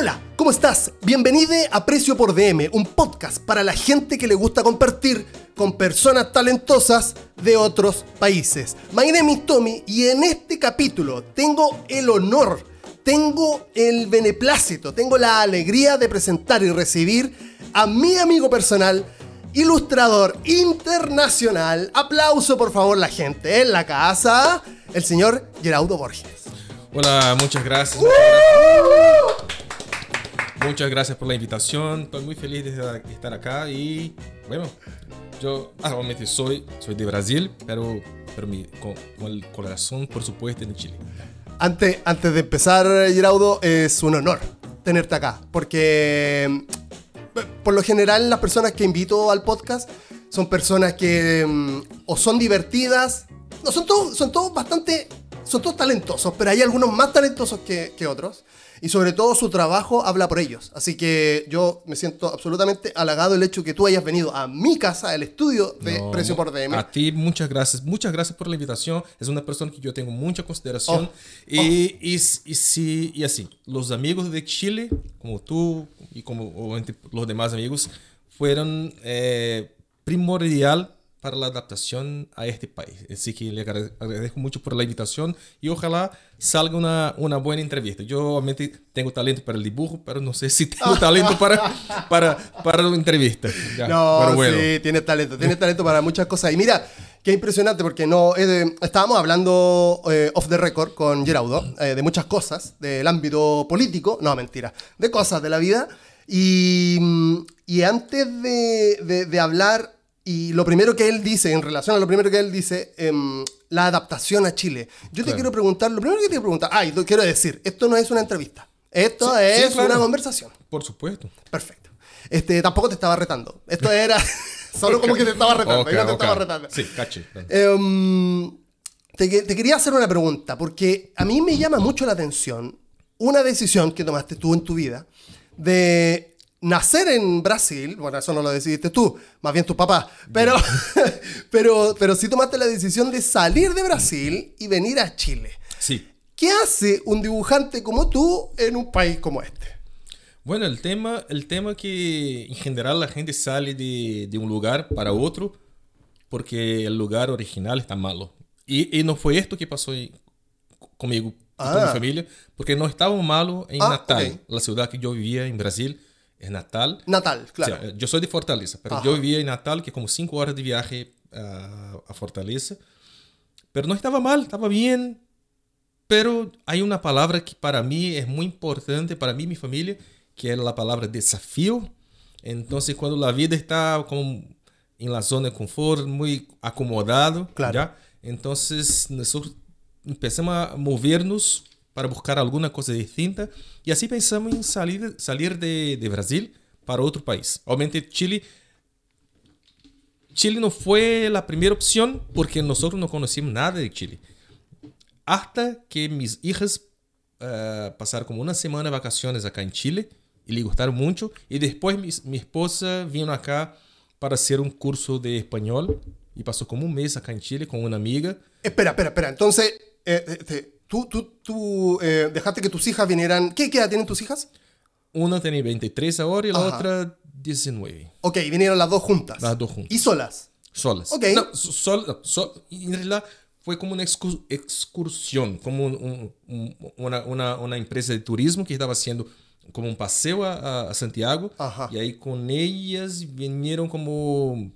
Hola, ¿cómo estás? Bienvenido a Precio por DM, un podcast para la gente que le gusta compartir con personas talentosas de otros países. My name is Tommy y en este capítulo tengo el honor, tengo el beneplácito, tengo la alegría de presentar y recibir a mi amigo personal, ilustrador internacional. Aplauso por favor la gente en la casa, el señor Geraudo Borges. Hola, muchas gracias. Muchas gracias por la invitación. Estoy muy feliz de estar acá y bueno, yo actualmente soy, soy de Brasil, pero, pero mi, con, el corazón, por supuesto, en Chile. Antes, antes de empezar, Geraudo, es un honor tenerte acá, porque por lo general las personas que invito al podcast son personas que mm, o son divertidas, no, son todos, son todos bastante, son todos talentosos, pero hay algunos más talentosos que, que otros y sobre todo su trabajo habla por ellos. Así que yo me siento absolutamente halagado el hecho que tú hayas venido a mi casa, al estudio de Precio por DM. A ti muchas gracias, muchas gracias por la invitación. Es una persona que yo tengo mucha consideración. Oh, y, oh. Y, y, sí, y así, los amigos de Chile, como tú y como los demás amigos, fueron eh, primordial para la adaptación a este país. Así que le agradezco mucho por la invitación y ojalá salga una, una buena entrevista. Yo obviamente tengo talento para el dibujo, pero no sé si tengo talento para, para, para la entrevista. Ya, no, bueno. sí, tiene talento, tiene talento para muchas cosas. Y mira, qué impresionante porque no, eh, estábamos hablando eh, off the record con Geraudo eh, de muchas cosas, del ámbito político, no, mentira, de cosas de la vida. Y, y antes de, de, de hablar y lo primero que él dice, en relación a lo primero que él dice, eh, la adaptación a Chile. Yo te quiero preguntar, lo primero que te quiero preguntar, ah, y quiero decir, esto no es una entrevista, esto es una conversación. Por supuesto. Perfecto. Este, tampoco te estaba retando. Esto era solo como que te estaba retando. Okay, no te estaba retando. Sí, caché. Eh, te, te quería hacer una pregunta, porque a mí me llama mucho la atención una decisión que tomaste tú en tu vida de nacer en Brasil, bueno, eso no lo decidiste tú, más bien tu papá, pero, pero, pero sí tomaste la decisión de salir de Brasil y venir a Chile. Sí. ¿Qué hace un dibujante como tú en un país como este? Bueno, el tema, el tema que en general la gente sale de, de un lugar para otro porque el lugar original está malo. Y, y no fue esto que pasó conmigo, ah. con mi familia, porque no estaba malo en ah, Natal, okay. la ciudad que yo vivía en Brasil es Natal. Natal, claro. O sea, yo soy de Fortaleza, pero Ajá. yo vivía en Natal, que como cinco horas de viaje uh, a Fortaleza. Pero no estaba mal, estaba bien. Pero hay una palabra que para mí es muy importante, para mí y mi familia, que es la palabra desafío. Entonces, cuando la vida está como en la zona de confort, muy acomodado, claro. ¿ya? entonces nosotros empezamos a movernos para buscar alguma coisa distinta e assim pensamos em sair, sair de, Brasil para outro país. Obviamente Chile Chile não foi a primeira opção porque nós não conhecíamos nada de Chile. Hasta que mis hijas uh, passaram como uma semana de vacaciones acá em Chile e lhe gostaram muito. E depois mi, minha esposa vino acá para fazer um curso de espanhol e passou como um mês acá em Chile com uma amiga. Espera, espera, espera. Então, eh, eh, tú, tú, tú eh, dejaste que tus hijas vinieran. ¿Qué, ¿Qué edad tienen tus hijas? Una tiene 23 ahora y la Ajá. otra 19. Ok, vinieron las dos juntas. Las dos juntas. ¿Y solas? Solas. Ok. No, sol, sol, en realidad fue como una excursión, como un, un, una, una, una, empresa de turismo que estaba haciendo como un paseo a, a Santiago. Ajá. Y ahí con ellas vinieron como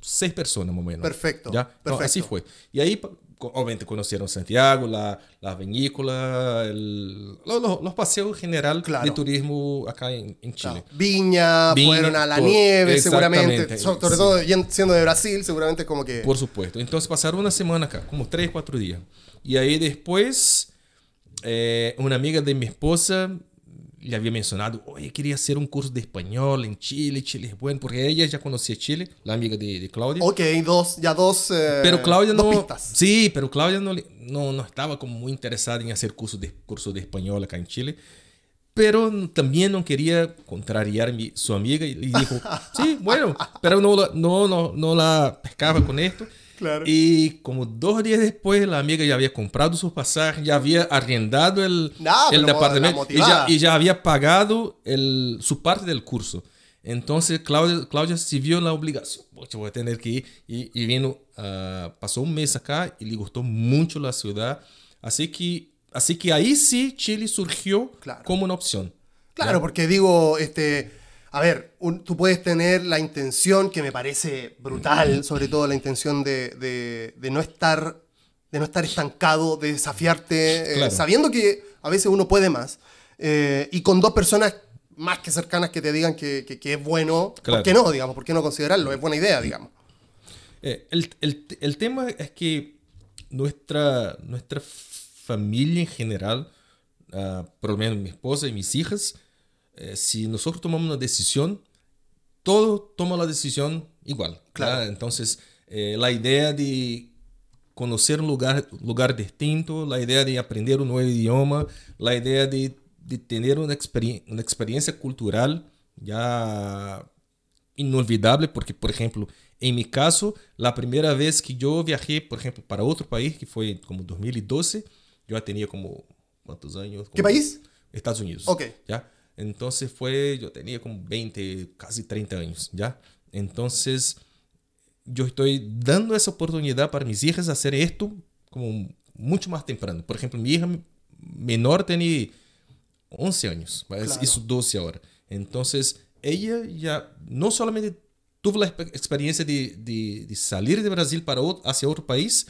seis personas, más o menos. Perfecto. ¿Ya? Perfecto. No, así fue. Y ahí obviamente conocieron Santiago, la, la vinícola, el, los, los, paseos en general claro. de turismo acá en, en Chile. Claro. Viña, Viña, fueron a la todo, nieve seguramente, sobre todo siendo de Brasil, seguramente como que... Por supuesto, entonces pasaron una semana acá, como tres, cuatro días. Y ahí después, eh, una amiga de mi esposa le había mencionado, oye, quería hacer un curso de español en Chile, Chile es bueno, porque ella ya conocía Chile, la amiga de, de Claudia. Ok, dos, ya dos, eh, pero Claudia dos no, pistas. Sí, pero Claudia no, no, no estaba como muy interesada en hacer curso de, curso de español acá en Chile. Pero también no quería contrariar a mi, su amiga y dijo, sí, bueno, pero no, no, no, no la pescaba con esto. Claro. Y como dos días después, la amiga ya había comprado sus pasajes, ya había arrendado el, Ah, el departamento y ya, y ya había pagado el, su parte del curso. Entonces Claudia, Claudia se vio la obligación. Voy a tener que ir. Y, y vino, ah, pasó un mes acá y le gustó mucho la ciudad. Así que, así que ahí sí Chile surgió Claro. como una opción. Claro, porque digo, este, a ver, un- tú puedes tener la intención, que me parece brutal, sobre todo la intención de, de- de no estar de no estar estancado, de desafiarte, eh, Claro. sabiendo que a veces uno puede más, eh, y con dos personas más que cercanas que te digan que, que- que es bueno, ¿por qué no, digamos? ¿Por qué no considerarlo? Es buena idea, digamos. Eh, el, el- el tema es que nuestra, nuestra familia en general, ah, por lo menos mi esposa y mis hijas, eh, si nosotros tomamos una decisión, todos toman la decisión igual. Claro. ¿verdad? Entonces, eh, la idea de conocer un lugar, lugar distinto, la idea de aprender un nuevo idioma, la idea de, de tener una, experien- una experiencia cultural ya inolvidable, porque, por ejemplo, en mi caso, la primera vez que yo viajé, por ejemplo, para otro país, que fue como 2012, yo ya tenía como, ¿cuántos años? ¿Qué país? Estados Unidos. Ok. ¿Ya? Entonces fue, yo tenía como 20, casi 30 años, ¿ya? Entonces, yo estoy dando esa oportunidad para mis hijas hacer esto como mucho más temprano. Por ejemplo, mi hija menor tiene 11 años, Claro. isso 12 ahora. Entonces, ella ya no solamente tuvo la expe- experiencia de, de, de salir de Brasil para otro, hacia otro país,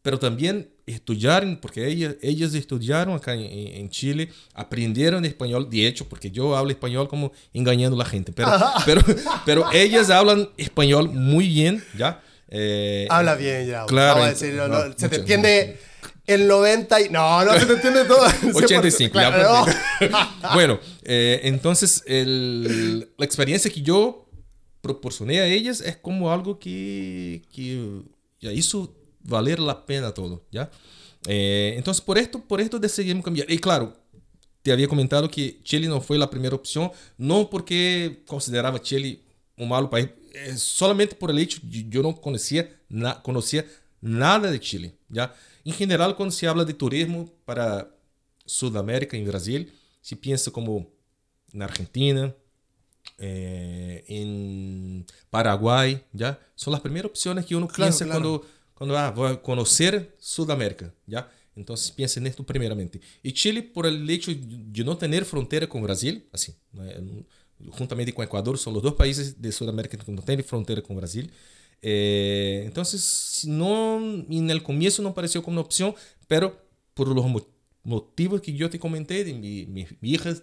pero también estudiaron, porque ellas, ellas estudiaron acá en, en- Chile, aprendieron español, de hecho, porque yo hablo español como engañando a la gente, pero, pero, pero ellas hablan español muy bien, ¿ya? Eh, Habla bien, ya. Claro, Vamos a decir, no, no, no, se te mucho. entiende el 90 y... No, no se te entiende todo. el 85, 100%, ya claro, aprendí. bueno, eh, entonces el- la experiencia que yo proporcioné a ellas es como algo que, que ya hizo valer la pena todo, ¿ya? Eh, entonces por esto, por esto decidimos cambiar. Y claro, te había comentado que Chile no fue la primera opción, no porque consideraba Chile un malo país, eh, solamente por el hecho de yo no conocía, na- conocía nada de Chile, ¿ya? En general, cuando se habla de turismo para Sudamérica, en Brasil, se piensa como en Argentina, eh, en Paraguay, ¿ya? Son las primeras opciones que uno Claro, piensa claro. cuando, cuando ah, voy a conocer Sudamérica, ¿ya? Entonces piensa en esto primeramente. Y Chile, por el hecho de no tener frontera con Brasil, así, juntamente con Ecuador, son los dos países de Sudamérica que no tienen frontera con Brasil. Eh, entonces, no, en el comienzo no pareció como una opción, pero por los mo- motivos que yo te comenté, de mi, mi, mi hija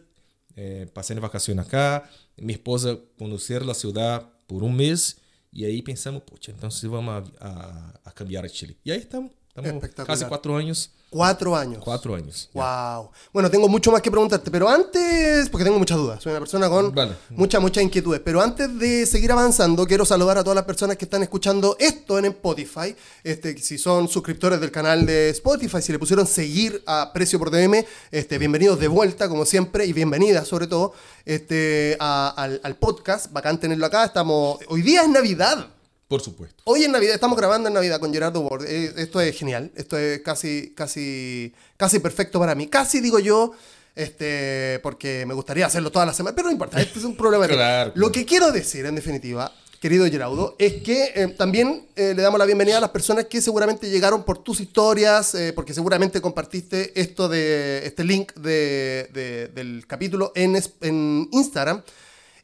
eh, vacaciones acá, mi esposa conocer la ciudad por un mes, y ahí pensamos, pucha, entonces vamos a, a- a cambiar a Chile. Y ahí estamos, estamos Espectacular. casi cuatro años, Cuatro años. cuatro años. ya. Wow. Bueno, tengo mucho más que preguntarte, pero antes, porque tengo muchas dudas, soy una persona con Vale. muchas, muchas inquietudes, pero antes de seguir avanzando, quiero saludar a todas las personas que están escuchando esto en Spotify, este, si son suscriptores del canal de Spotify, si le pusieron seguir a Precio por DM, este, bienvenidos de vuelta, como siempre, y bienvenidas sobre todo este, a- al, al podcast, bacán tenerlo acá, estamos, hoy día es Navidad, Por supuesto. Hoy en Navidad, estamos grabando en Navidad con Gerardo Ward. Eh, Esto es genial. Esto es casi, casi, casi perfecto para mí. Casi digo yo, este, porque me gustaría hacerlo toda la semana, pero no importa, este es un problema. de- Claro, Lo que quiero decir, en definitiva, querido Gerardo, es que eh, también eh, le damos la bienvenida a las personas que seguramente llegaron por tus historias, eh, porque seguramente compartiste esto de este link de- de- del capítulo en, en Instagram.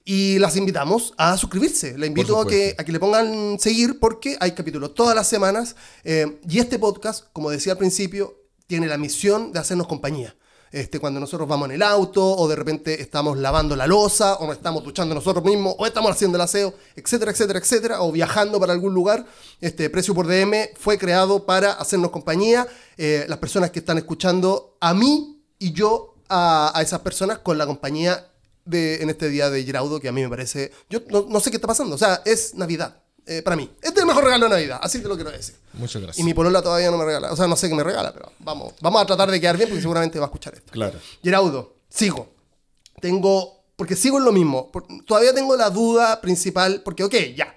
Y las invitamos a suscribirse. Le invito a que, a que le pongan seguir porque hay capítulos todas las semanas. eh, y este podcast, como decía al principio, tiene la misión de hacernos compañía. Este, cuando nosotros vamos en el auto, o de repente estamos lavando la losa, o nos estamos duchando nosotros mismos, o estamos haciendo el aseo, etcétera, etcétera, etcétera, o viajando para algún lugar. Este Precio por DM fue creado para hacernos compañía. Eh, las personas que están escuchando a mí y yo a, a esas personas con la compañía de, en este día de Giraudo, que a mí me parece. Yo no, no sé qué está pasando. O sea, es Navidad. eh, para mí. Este es el mejor regalo de Navidad. Así te lo quiero decir. Muchas gracias. Y mi polola todavía no me regala. O sea, no sé qué me regala, pero vamos, vamos a tratar de quedar bien porque seguramente va a escuchar esto. Claro. Geraudo, sigo. Tengo. Porque sigo en lo mismo. por- todavía tengo la duda principal. Porque, ok, ya.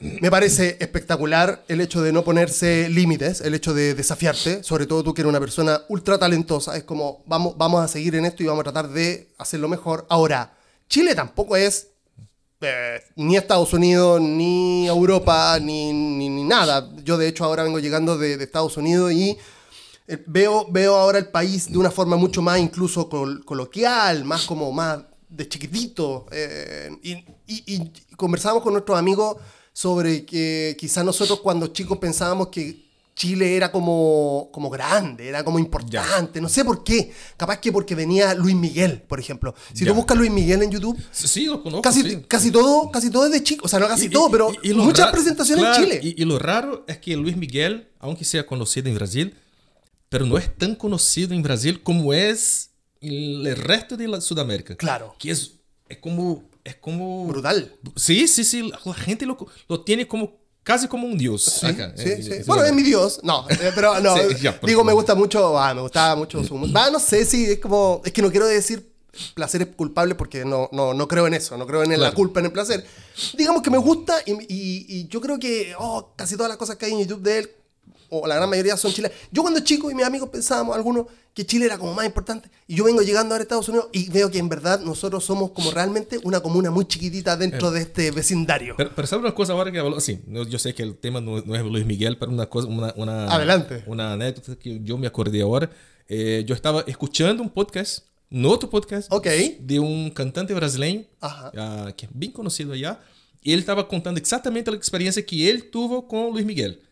Me parece espectacular el hecho de no ponerse límites, el hecho de desafiarte, sobre todo tú que eres una persona ultra talentosa, es como vamos, vamos a seguir en esto y vamos a tratar de hacerlo mejor. Ahora, Chile tampoco es eh, ni Estados Unidos, ni Europa, ni, ni, nada. Yo de hecho ahora vengo llegando de, Estados Unidos y eh, veo, veo ahora el país de una forma mucho más incluso coloquial, más como más de chiquitito. Eh, y, conversamos con nuestros amigos sobre que quizás nosotros cuando chicos pensábamos que Chile era como, como grande, era como importante, no sé por qué. Capaz que porque venía Luis Miguel, por ejemplo. Si tú buscas Luis Miguel en YouTube, sí, lo conozco, casi, casi, todo, casi todo es de chico, o sea, no casi todo, pero muchas presentaciones en Chile. Y, lo raro es que Luis Miguel, aunque sea conocido en Brasil, pero no es tan conocido en Brasil como es el resto de Sudamérica. Claro. Que es, es como... Es como... Brutal. Sí, sí, sí. La gente lo, lo tiene como casi como un dios. Sí, sí, sí. Bueno, es mi dios. No, eh, pero no. digo, me gusta mucho, ah, me gustaba mucho su música. no sé si es como, es que no quiero decir placeres culpables porque no, no, no creo en eso, no creo en la culpa, en el placer. Digamos que me gusta y, y, y yo creo que oh, casi todas las cosas que hay en YouTube de él o la gran mayoría son chilenos. Yo cuando chico y mis amigos pensábamos, algunos, que Chile era como más importante. Y yo vengo llegando a Estados Unidos y veo que en verdad nosotros somos como realmente una comuna muy chiquitita dentro eh. de este vecindario. Pero, pero ¿sabes una cosa ahora que habló? Sí, yo sé que el tema no, es Luis Miguel, pero una cosa, una, una, Adelante. Una anécdota que yo me acordé ahora. Eh, yo estaba escuchando un podcast, no otro podcast, de un cantante brasileño, uh, que es bien conocido allá, y él estaba contando exactamente la experiencia que él tuvo con Luis Miguel.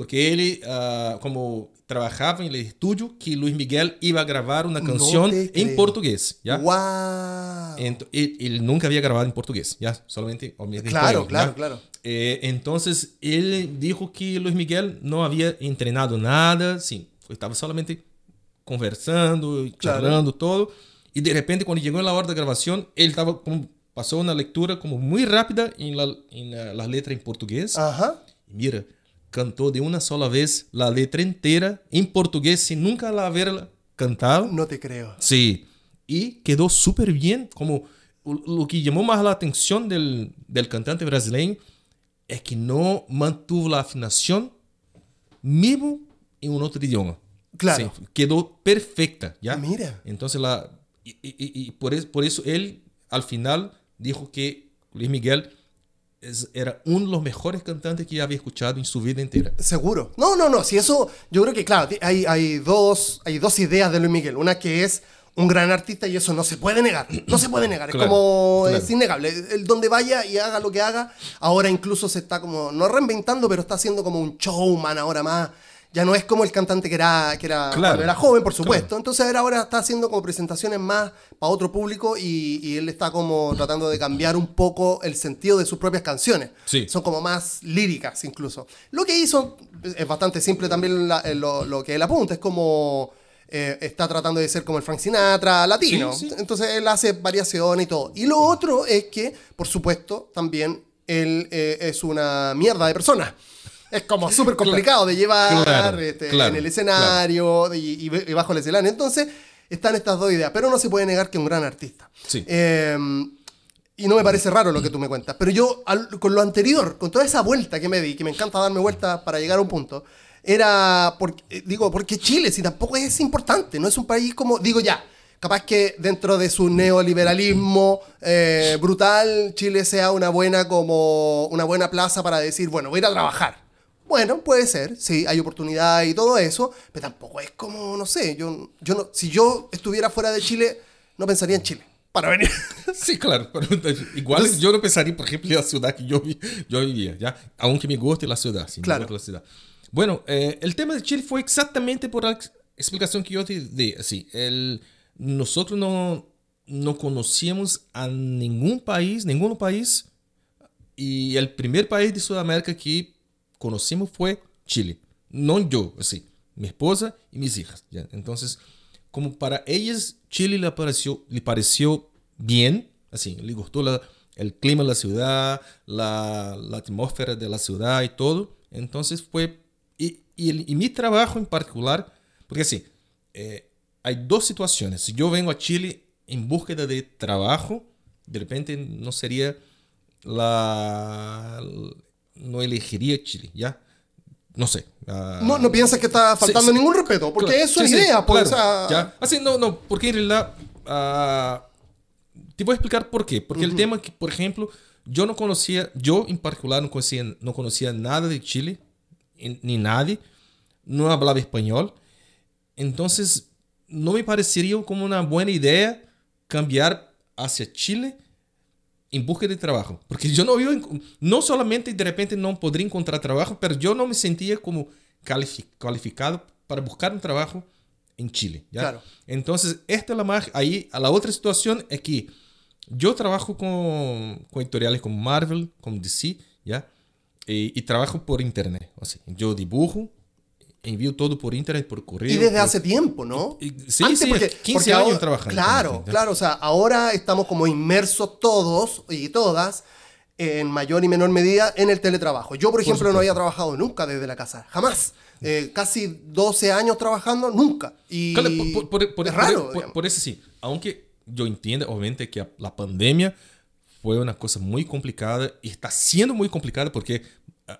Porque ele, uh, como trabalhava em estúdio, que Luiz Miguel ia gravar uma canção em português. ¿ya? ¡Wow! Ent ele, ele, nunca havia gravado em português, ¿ya? solamente en Claro, español, claro, ¿ya? claro. Eh, entonces, ele dijo que Luiz Miguel não havia treinado nada, sim, estava solamente conversando, charlando, claro. todo. E de repente, quando chegou na hora da gravação, ele estava passou uma leitura como muito rápida em la, em la, la letra em português. Ajá. Mira, cantó de una sola vez la letra entera en portugués sin nunca la haberla cantado. No te creo. Sí. Y quedó súper bien. Como lo que llamó más la atención del, del cantante brasileño es que no mantuvo la afinación mismo en un otro idioma. Claro. Sí, quedó perfecta, ¿ya? Mira. Entonces, la, y, y, y por, eso, por eso él al final dijo que Luis Miguel era uno de los mejores cantantes que había escuchado en su vida entera. Seguro. No, no, no. Si eso, yo creo que, claro, hay, hay, dos, hay dos ideas de Luis Miguel. Una que es un gran artista y eso no se puede negar. No se puede negar. es como, es innegable. El donde vaya y haga lo que haga, ahora incluso se está como, no reinventando, pero está haciendo como un showman ahora más ya no es como el cantante que era, que era, era joven, por supuesto. Entonces él ahora está haciendo como presentaciones más para otro público y, él está como tratando de cambiar un poco el sentido de sus propias canciones. Son como más líricas incluso. Lo que hizo es bastante simple también lo, lo, que él apunta, es como... Eh, está tratando de ser como el Frank Sinatra latino. Entonces él hace variaciones y todo. Y lo otro es que, por supuesto, también él eh, es una mierda de persona es como súper complicado de llevar este, en el escenario y, bajo el escenario. Entonces, están estas dos ideas. Pero no se puede negar que es un gran artista. Em, y no me parece raro lo que tú me cuentas. Pero yo, con lo anterior, con toda esa vuelta que me di, que me encanta darme vueltas para llegar a un punto, era, eh, digo, porque Chile, si tampoco es importante, no es un país como, digo ya, capaz que dentro de su neoliberalismo eh, brutal, Chile sea una buena, como, una buena plaza para decir, bueno, voy a ir a trabajar bueno, puede ser, sí, hay oportunidad y todo eso, pero tampoco es como, no sé, yo, yo no, si yo estuviera fuera de Chile, no pensaría en Chile para venir. Sí, claro. igual yo no pensaría, por ejemplo, en la ciudad que yo, yo vivía, ¿ya? Aunque me guste la ciudad, sí, claro. la ciudad. Bueno, eh, el tema de Chile fue exactamente por la explicación que yo te di. Así, el, nosotros no, no conocíamos a ningún país, ningún país, y el primer país de Sudamérica que conocimos fue Chile. No yo, así, mi esposa y mis hijas. Entonces, como para ellas Chile le pareció, le pareció bien, así, le gustó el clima de la ciudad, la, la, atmósfera de la ciudad y todo. Entonces fue, y, y, mi trabajo en particular, porque así, eh, hay dos situaciones. Si yo vengo a Chile en búsqueda de trabajo, de repente no sería la, no elegiría Chile, ¿ya? No sé. Uh, no, no piensas que está faltando sí, ningún respeto, porque claro, eso es sí, idea, pues, claro, o sea, ¿ya? Así, no, no, porque en realidad... Uh, te voy a explicar por qué. Porque uh -huh. el tema que, por ejemplo, yo no conocía, yo en particular no conocía, no conocía nada de Chile, ni nadie, no hablaba español. Entonces, no me parecería como una buena idea cambiar hacia Chile en busca de trabajo. Porque yo no vivo, en, no solamente de repente no podría encontrar trabajo, pero yo no me sentía como calificado para buscar un trabajo en Chile. ¿ya? Claro. Entonces, esta es la más, ahí, a la otra situación es que yo trabajo con, con editoriales como Marvel, como DC, ¿ya? Y, y, trabajo por internet. O sea, yo dibujo, envío todo por internet, por correo. Y desde por... hace tiempo, ¿no? Y, sí, Antes sí, porque, 15 porque años ahora, trabajando. Claro, claro. O sea, ahora estamos como inmersos todos y todas en mayor y menor medida en el teletrabajo. Yo, por ejemplo, por no había trabajado nunca desde la casa. Jamás. Eh, casi 12 años trabajando, nunca. Y claro, por, es raro. Por, por, eso sí. Aunque yo entiendo, obviamente, que la pandemia fue una cosa muy complicada y está siendo muy complicada porque,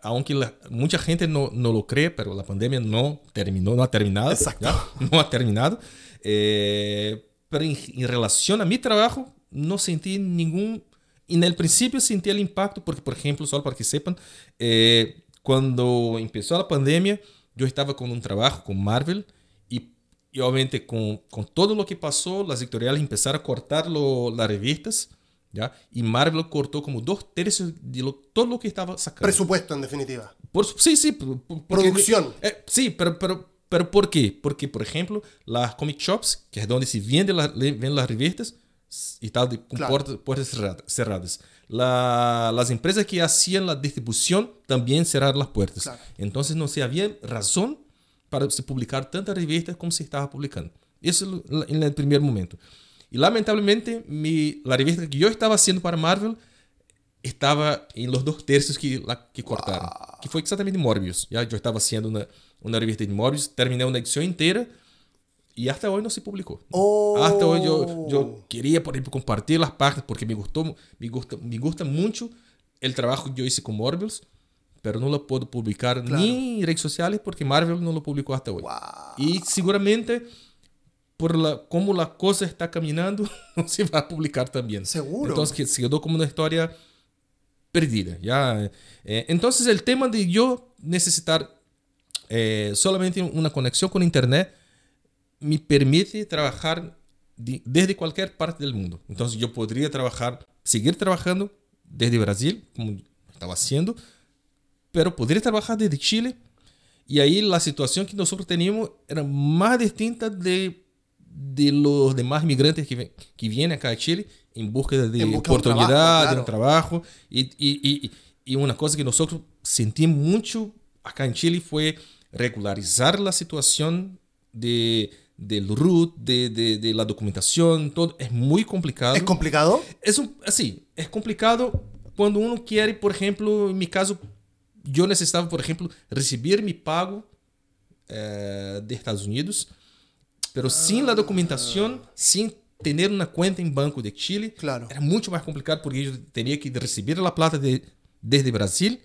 aunque la, mucha gente no, no, lo cree, pero la pandemia no terminó, no ha terminado. Exacto. ¿ya? No ha terminado. Eh, pero en, en, relación a mi trabajo, no sentí ningún... En el principio sentí el impacto porque, por ejemplo, solo para que sepan, eh, cuando empezó la pandemia, yo estaba con un trabajo con Marvel y, y obviamente con, con, todo lo que pasó, las editoriales empezaron a cortar lo, las revistas, ¿ya? Y Marvel cortó como dos tercios de lo, todo lo que estaba sacando. Presupuesto, en definitiva. Por, sí, sí. Por, Producción. Eh, sí, pero, pero, pero ¿por qué? Porque, por ejemplo, las comic shops, que es donde se venden, la, venden las revistas, y tal, con Claro. puertas, puertas cerradas. La- las empresas que hacían la distribución también cerraron las puertas. Claro. Entonces no se había razón para se publicar tantas revistas como se estaba publicando. Eso en el primer momento. Y lamentablemente mi, la revista que yo estaba haciendo para Marvel estaba en los dos tercios que, la, que cortaron. Que fue exactamente Morbius. ¿ya? Yo estaba haciendo una, una revista de Morbius, terminé una edición entera y hasta hoy no se publicó. Oh. Hasta hoy yo, yo quería, por ejemplo, compartir las páginas porque me gustó, me gusta, me gusta mucho el trabajo que yo hice con Morbius, pero no lo puedo publicar Claro. ni en redes sociales porque Marvel no lo publicó hasta hoy. Wow. Y seguramente, por la, como la cosa está caminando, no se va a publicar también. Seguro. Entonces se quedó como una historia perdida. ¿ya? Eh, entonces el tema de yo necesitar eh, solamente una conexión con Internet me permite trabajar de- desde cualquier parte del mundo. Entonces yo podría trabajar, seguir trabajando desde Brasil, como estaba haciendo, pero podría trabajar desde Chile. Y ahí la situación que nosotros teníamos era más distinta de, de los demás migrantes que, ven- que vienen acá a Chile en búsqueda de En busca de un oportunidad, de un trabajo. Y, y, y, y una cosa que nosotros sentimos mucho acá en Chile fue regularizar la situación de, del RUT, de, de, de la documentación, todo. Es muy complicado. ¿Es complicado? Es un, así, es complicado cuando uno quiere, por ejemplo, en mi caso, yo necesitaba, por ejemplo, recibir mi pago eh, de Estados Unidos, pero sin la documentación, sin tener una cuenta en banco de Chile, Claro. era mucho más complicado porque yo tenía que recibir la plata de, desde Brasil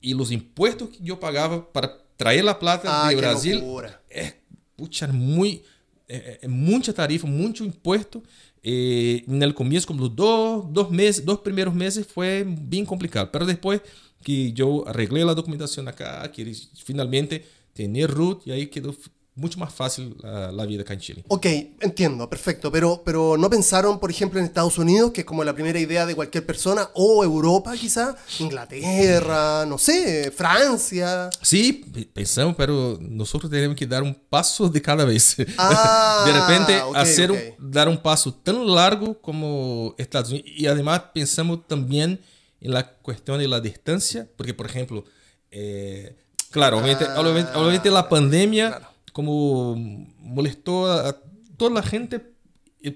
y los impuestos que yo pagaba para traer la plata Ah, de Brasil é, pucha, muy, é, é mucha tarifa, mucho impuesto. Eh, en el comienzo, como los dos, dos meses, dos primeros meses fue bien complicado. Pero después que yo arreglé la documentación acá, que finalmente tener root y ahí quedó mucho más fácil la, la vida acá en Chile. Ok, entiendo, perfecto. Pero, pero ¿no pensaron, por ejemplo, en Estados Unidos, que es como la primera idea de cualquier persona, o Europa quizá, Inglaterra, no sé, Francia? Sí, pe- pensamos, pero nosotros tenemos que dar un paso de cada vez. Ah, de repente, ok, hacer ok. Un, dar un paso tan largo como Estados Unidos. Y además pensamos también en la cuestión de la distancia, porque, por ejemplo, eh, claro, obviamente, Ah, obviamente, obviamente la pandemia claro. Como molestó a, toda la gente.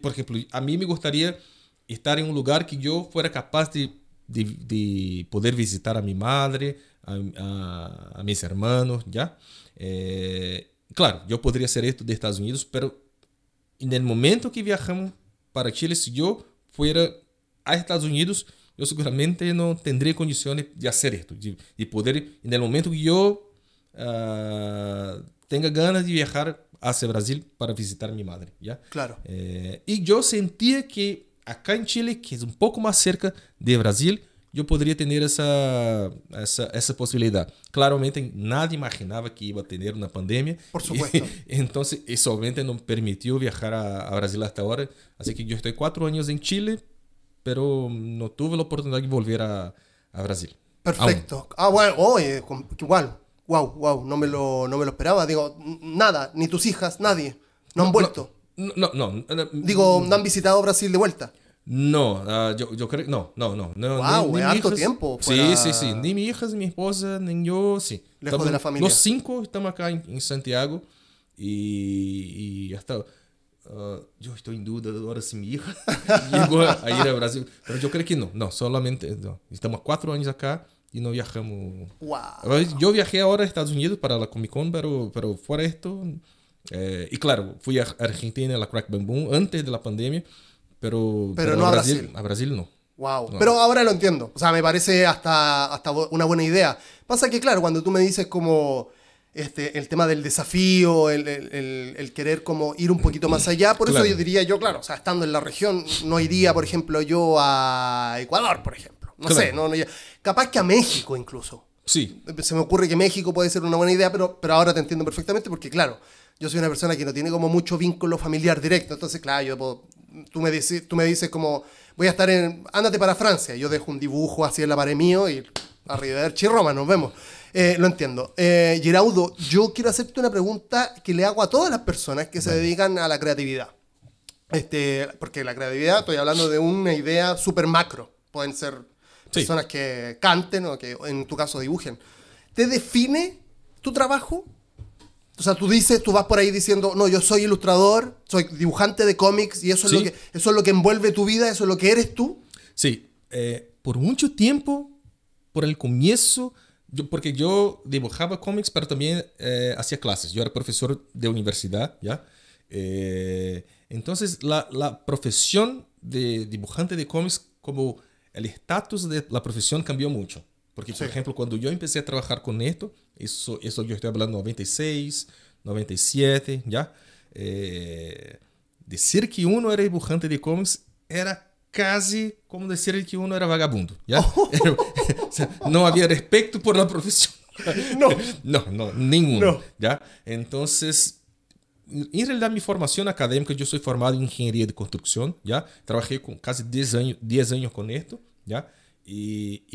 Por ejemplo, a mí me gustaría estar en un lugar que yo fuera capaz de, de, de poder visitar a mi madre, a, mis hermanos, ¿ya? Eh, claro, yo podría hacer esto de Estados Unidos, pero en el momento que viajamos para Chile, si yo fuera a Estados Unidos, yo seguramente no tendré condiciones de hacer esto, de, de poder, en el momento que yo uh, tenga ganas de viajar hacia Brasil para visitar a mi madre, ¿ya? Claro. Eh, y yo sentía que acá en Chile, que es un poco más cerca de Brasil, yo podría tener esa, esa, esa, posibilidad. Claramente nadie imaginaba que iba a tener una pandemia. Por supuesto. Y, entonces, eso obviamente no permitió viajar a, a, Brasil hasta ahora. Así que yo estoy cuatro años en Chile, pero no tuve la oportunidad de volver a, a Brasil. Perfecto. Aún. Ah, bueno, oye, igual. Wow, wow, no me, lo, no me lo esperaba. Digo, nada, ni tus hijas, nadie. No han no, vuelto. No, no, no, Digo, no han visitado Brasil de vuelta. No, uh, yo, yo creo no, no, no. no wow, ni, ni harto hijas, tiempo. Sí, sí, sí. Ni mis hijas, ni mi esposa, ni yo, sí. Lejos estamos, de la familia. Los cinco estamos acá en, en Santiago y, y hasta... Uh, yo estoy en duda ahora si mi hija llegó a ir a Brasil, pero yo creo que no, no, solamente no. estamos cuatro años acá y no viajamos. Wow. Yo viajé ahora a Estados Unidos para la Comic Con, pero, pero fuera esto, eh, y claro, fui a Argentina, a la Crack Bang Boom, antes de la pandemia, pero, pero, no a Brasil. Brasil, a Brasil no. Wow. No. Pero ahora lo entiendo. O sea, me parece hasta, hasta una buena idea. Pasa que, claro, cuando tú me dices como este, el tema del desafío, el, el, el, el querer como ir un poquito más allá, por Claro. eso yo diría yo, claro, o sea, estando en la región, no iría, por ejemplo, yo a Ecuador, por ejemplo. No Claro. sé, no, no, capaz que a México incluso. Sí, Se me ocurre que México puede ser una buena idea, pero, pero ahora te entiendo perfectamente porque, claro, yo soy una persona que no tiene como mucho vínculo familiar directo. Entonces, claro, yo puedo- tú, me dices, tú me dices como, voy a estar en, ándate para Francia. Yo dejo un dibujo así en la pared mío y arrivederci Roma, nos vemos. Eh, lo entiendo. Eh, yo quiero hacerte una pregunta que le hago a todas las personas que se dedican a la creatividad. Este, porque la creatividad, estoy hablando de una idea súper macro. Pueden ser Sí. personas que canten o que en tu caso dibujen. ¿Te define tu trabajo? O sea, tú dices, tú vas por ahí diciendo, no, yo soy ilustrador, soy dibujante de cómics y eso, Sí. es, lo que, eso es lo que envuelve tu vida, eso es lo que eres tú. sí. Eh, por mucho tiempo, por el comienzo, yo, porque yo dibujaba cómics, pero también eh, hacía clases. Yo era profesor de universidad, ¿ya? Eh, entonces, la, la profesión de dibujante de cómics, como el estatus de la profesión cambió mucho. Porque, por Sí. ejemplo, cuando yo empecé a trabajar con esto, eso, eso yo estoy hablando 96, 97, ¿ya? Eh, decir que uno era dibujante de cómics era casi como decir que uno era vagabundo, ¿ya? o sea, no había respeto por la profesión. No. No, no, ninguno, No. ¿ya? Entonces, en realidad mi formación académica, yo soy formado en ingeniería de construcción, ¿ya? Trabajé con casi 10 años, 10 años con esto, ¿ya?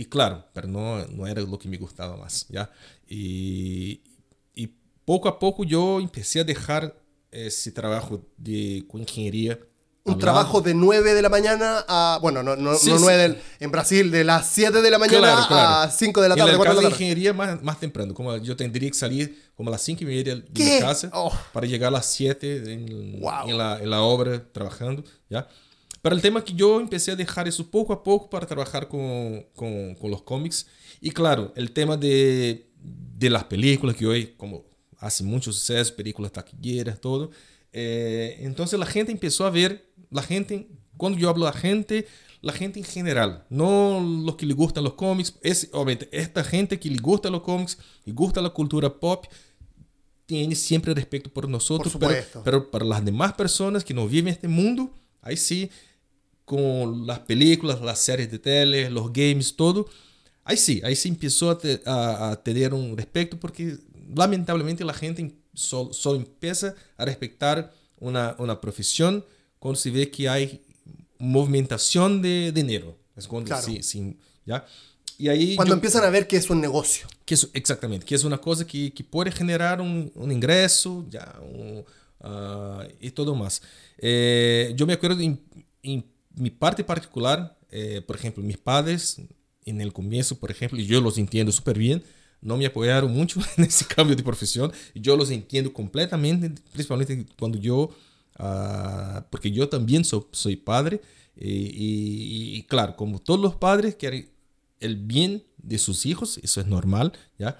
Claro, pero no, no era lo que me gustaba más, ¿ya? Y, y poco a poco yo empecé a dejar ese trabajo de, ingeniería. Un trabajo de 9 de la mañana a, bueno, no, no, Sí, no sí. 9 del- en Brasil, de las 7 de la mañana Claro, claro. a 5 de la En tarde, el 4 caso de de la tarde. ingeniería más, más temprano, como yo tendría que salir como a las 5 y media de ¿Qué? mi casa Oh. para llegar a las 7 en, Wow. en la, en la obra trabajando, ¿ya? Pero el tema es que yo empecé a dejar eso poco a poco para trabajar con, con, con los cómics. Y claro, el tema de, de las películas, que hoy como hace mucho suceso, películas taquilleras, todo. eh, entonces la gente empezó a ver, la gente, cuando yo hablo de la gente, la gente en general, no los que le gustan los cómics, es obviamente esta gente que le gusta los cómics y gusta la cultura pop, tiene siempre respeto por nosotros, Por pero, para las demás personas que no viven este mundo, ahí sí, con las películas, las series de tele, los games, todo, ahí sí, ahí sí empezó a, te- a- a tener un respeto porque lamentablemente la gente solo, solo empieza a respetar una, una profesión cuando se ve que hay movimentación de dinero. Es cuando Claro. sí, sí, ¿ya? Y ahí Cuando yo- empiezan a ver que es un negocio. que es, exactamente, que es una cosa que, que puede generar un, un ingreso ya, un, ah, y todo más. Eh, yo me acuerdo en, en mi parte particular, eh, por ejemplo, mis padres en el comienzo, por ejemplo, y yo los entiendo súper bien, no me apoyaron mucho en ese cambio de profesión, y yo los entiendo completamente, principalmente cuando yo, ah, porque yo también soy, padre, eh, y, claro, como todos los padres quieren el bien de sus hijos, eso es normal, ¿ya?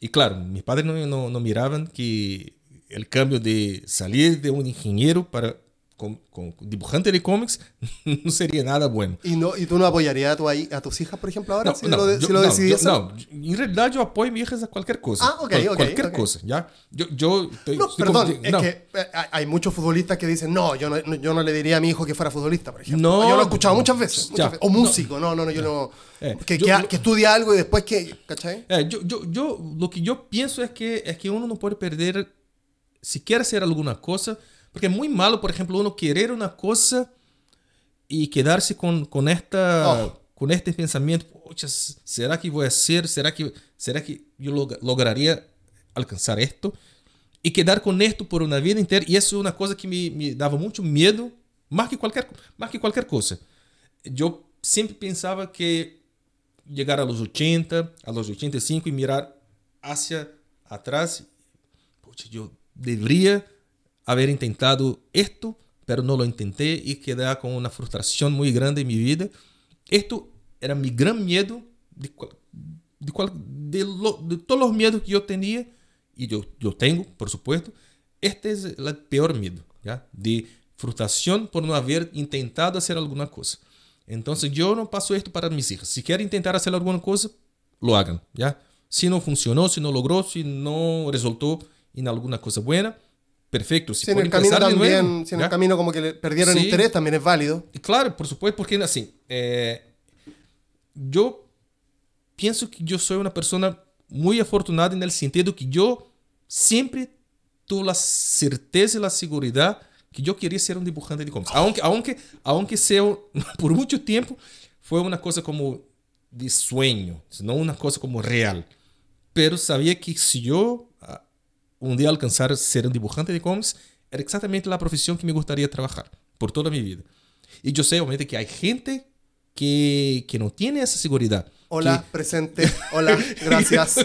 Y claro, mis padres no, no miraban que el cambio de salir de un ingeniero para con, con dibujante de cómics no sería nada bueno. ¿Y, no, ¿Y tú no apoyarías a, tu, a tus hijas, por ejemplo, ahora? No, si no, lo, de- yo- si lo no, yo- no, en realidad yo apoyo a mis hijas a cualquier cosa. Ah, ok, Cual- ok, Cualquier ok. cosa, ¿ya? Yo, yo estoy, No, estoy perdón, como- es que eh, hay- muchos futbolistas que dicen, no, yo no, yo no le diría a mi hijo que fuera futbolista, por ejemplo. No, yo lo he escuchado muchas veces. muchas ya, veces. O músico, no, no, no, yo no. Eh, que, yo- que, que estudie algo y después que, ¿cachai? É, yo, yo, yo, lo que yo pienso es que, es que uno no puede perder, si quiere hacer alguna cosa, porque es muy malo, por ejemplo, uno querer una cosa y quedarse con, con, esta, Oh. con este pensamiento, "Poxa, ¿será que voy a hacer? ¿Será que, será que yo log- lograría alcanzar esto? Y quedar con esto por una vida entera. Y eso es una cosa que me, me daba mucho miedo, más que, cualquier, más que cualquier cosa. Yo siempre pensaba que llegar a los 80, a los 85 y mirar hacia atrás. Pucha, yo debería haber intentado esto, pero no lo intenté y quedé con una frustración muy grande en mi vida. Esto era mi gran miedo de, cual- de, cual- de, lo- de todos los miedos que yo tenía, y yo, yo tengo, por supuesto. Este es el peor miedo, ¿ya? De frustración por no haber intentado hacer alguna cosa. Entonces yo no paso esto para mis hijas. Si quieren intentar hacer alguna cosa, lo hagan, ¿ya? Si no funcionó, si no logró, si no resultó en alguna cosa buena, perfecto. Si, Si en el camino también, nuevo, si en el camino como que le perdieron Sí. interés, también es válido. Claro, por supuesto, porque assim, é, eu penso que eu sou uma pessoa muito afortunada no sentido que eu sempre tuve a certeza e a segurança que eu queria ser um dibujante de cómics. Aunque, aunque, aunque sea, por muito tempo foi uma coisa como de sueño, não uma coisa como real. Pero sabia que se eu um dia alcançar ser um dibujante de cómics, era exatamente a profissão que me gostaria de trabalhar por toda minha vida. E eu sei, obviamente, que há gente que, que não tem essa segurança. Hola, presente. Hola, gracias.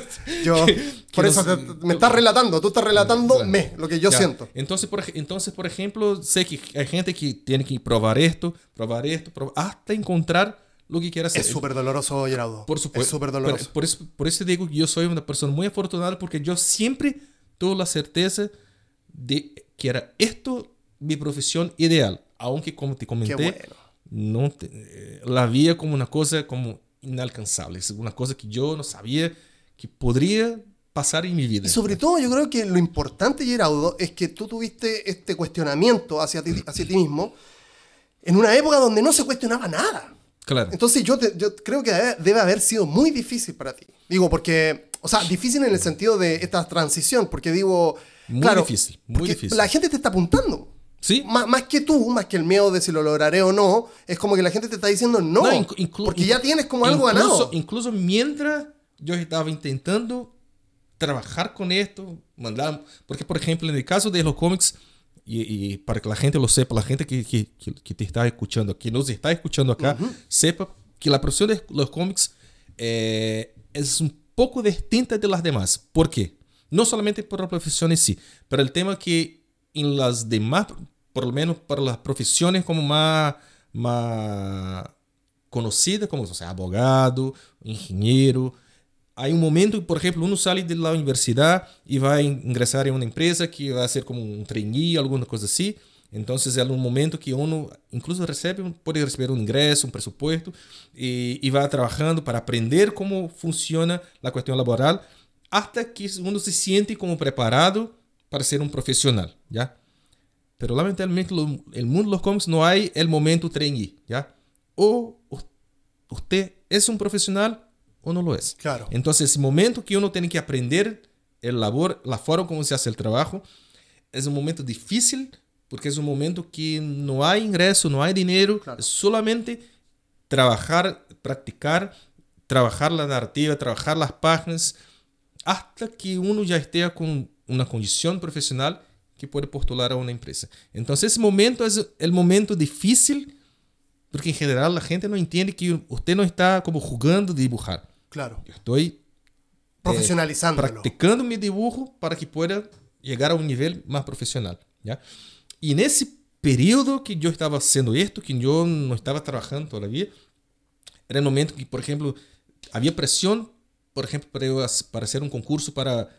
Yo, por que eso no- te- me estás relatando, tú estás relatando Claro. me, lo que yo Ya. siento. Entonces por, entonces, por ejemplo, sé que hay gente que tiene que probar esto, probar esto, probar- hasta encontrar lo que quiera hacer. Es súper doloroso, Gerardo. Por supuesto. Es súper Por, doloroso. por eso, por eso digo que yo soy una persona muy afortunada porque yo siempre tuve la certeza de que era esto mi profesión ideal. Aunque, como te comenté, bueno. no te- eh, la veía como una cosa como inalcanzable. Es una cosa que yo no sabía que podría pasar en mi vida. Y sobre todo yo creo que lo importante, Gerardo, es que tú tuviste este cuestionamiento hacia ti, hacia ti mismo en una época donde no se cuestionaba nada. Claro. Entonces yo, te- yo creo que debe haber sido muy difícil para ti. Digo, porque, o sea, difícil en el sentido de esta transición, porque digo, Muy claro, difícil, muy difícil. La gente te está apuntando. Sí. Más, más que tú, más que el miedo de si lo lograré o no, es como que la gente te está diciendo no, No, porque ya tienes como algo incluso, ganado. Incluso mientras yo estaba intentando trabajar con esto, mandar. Porque, por ejemplo, en el caso de los cómics, y, y para que la gente lo sepa, la gente que, que, que- te está escuchando, que nos está escuchando acá, sepa que la profesión de los cómics eh, es un poco distinta de las demás. ¿Por qué? No solamente por la profesión en sí, pero el tema que en las demás, por lo menos para las profesiones como más, más conocida como o sea, abogado, engenheiro. Há um momento, por exemplo, um sai da universidade e vai ingressar em uma empresa que vai ser como um trainee, alguma coisa assim. Então, é um momento que uno incluso recebe, pode receber um ingresso, um pressuposto e, e vai trabalhando para aprender como funciona a questão laboral, até que uno se sente como preparado para ser um profissional, já? Pero lamentablemente el mundo de los cómics no hay el momento trainee, ¿ya? O u- usted es un profesional o no lo es. Claro. Entonces, ese momento que uno tiene que aprender el labor, la forma como se hace el trabajo, es un momento difícil porque es un momento que no hay ingreso, no hay dinero, Claro. es solamente trabajar, practicar, trabajar la narrativa, trabajar las páginas, hasta que uno ya esté con una condición profesional que puede postular a una empresa. Entonces, ese momento es el momento difícil porque en general la gente no entiende que usted no está como jugando de dibujar. Claro. Yo estoy Profesionalizándolo. practicando mi dibujo para que pueda llegar a un nivel más profesional. ¿ya? Y en ese periodo que yo estaba haciendo esto, que yo no estaba trabajando todavía, era el momento que, por ejemplo, había presión, por ejemplo, para, eu para hacer un concurso para,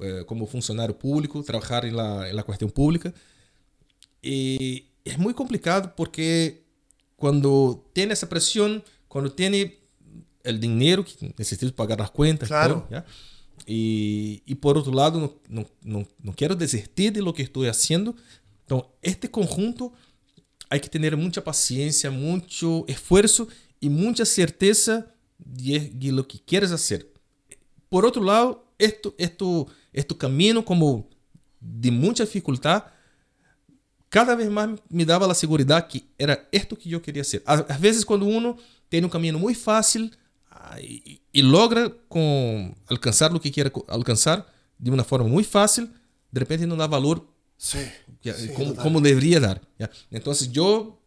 eh, como funcionario público, trabajar en la, en la cuestión pública. Y es muy complicado porque cuando tiene esa presión, cuando tiene el dinero que necesito pagar las cuentas, claro. Y, y, por otro lado, no, no, no, no, quiero desistir de lo que estoy haciendo. Entonces, este conjunto hay que tener mucha paciencia, mucho esfuerzo y mucha certeza de, de lo que quieres hacer. Por otro lado, esto, esto, este camino como de mucha dificultad, cada vez más me daba la seguridad que era esto que yo quería hacer. A, a veces cuando uno tiene un camino muy fácil y, y, logra con alcanzar lo que quiere alcanzar de una forma muy fácil, de repente no da valor sí, ya, sí, como, como, debería dar. ¿ya? Entonces yo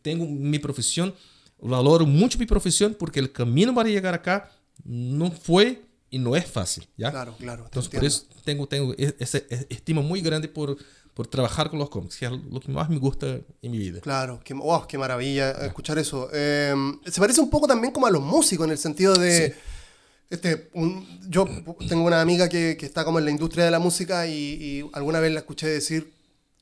tengo mi profesión, valoro mucho mi profesión porque el camino para llegar acá no fue y no es fácil. ¿ya? Claro, claro. Entonces por eso tengo, tengo esa estima muy grande por, por trabajar con los cómics, que es lo que más me gusta en mi vida. Claro, qué, wow, qué maravilla escuchar eso. Eh, se parece un poco también como a los músicos en el sentido de... Sí. Este, un, yo tengo una amiga que, que, está como en la industria de la música y, y, alguna vez la escuché decir,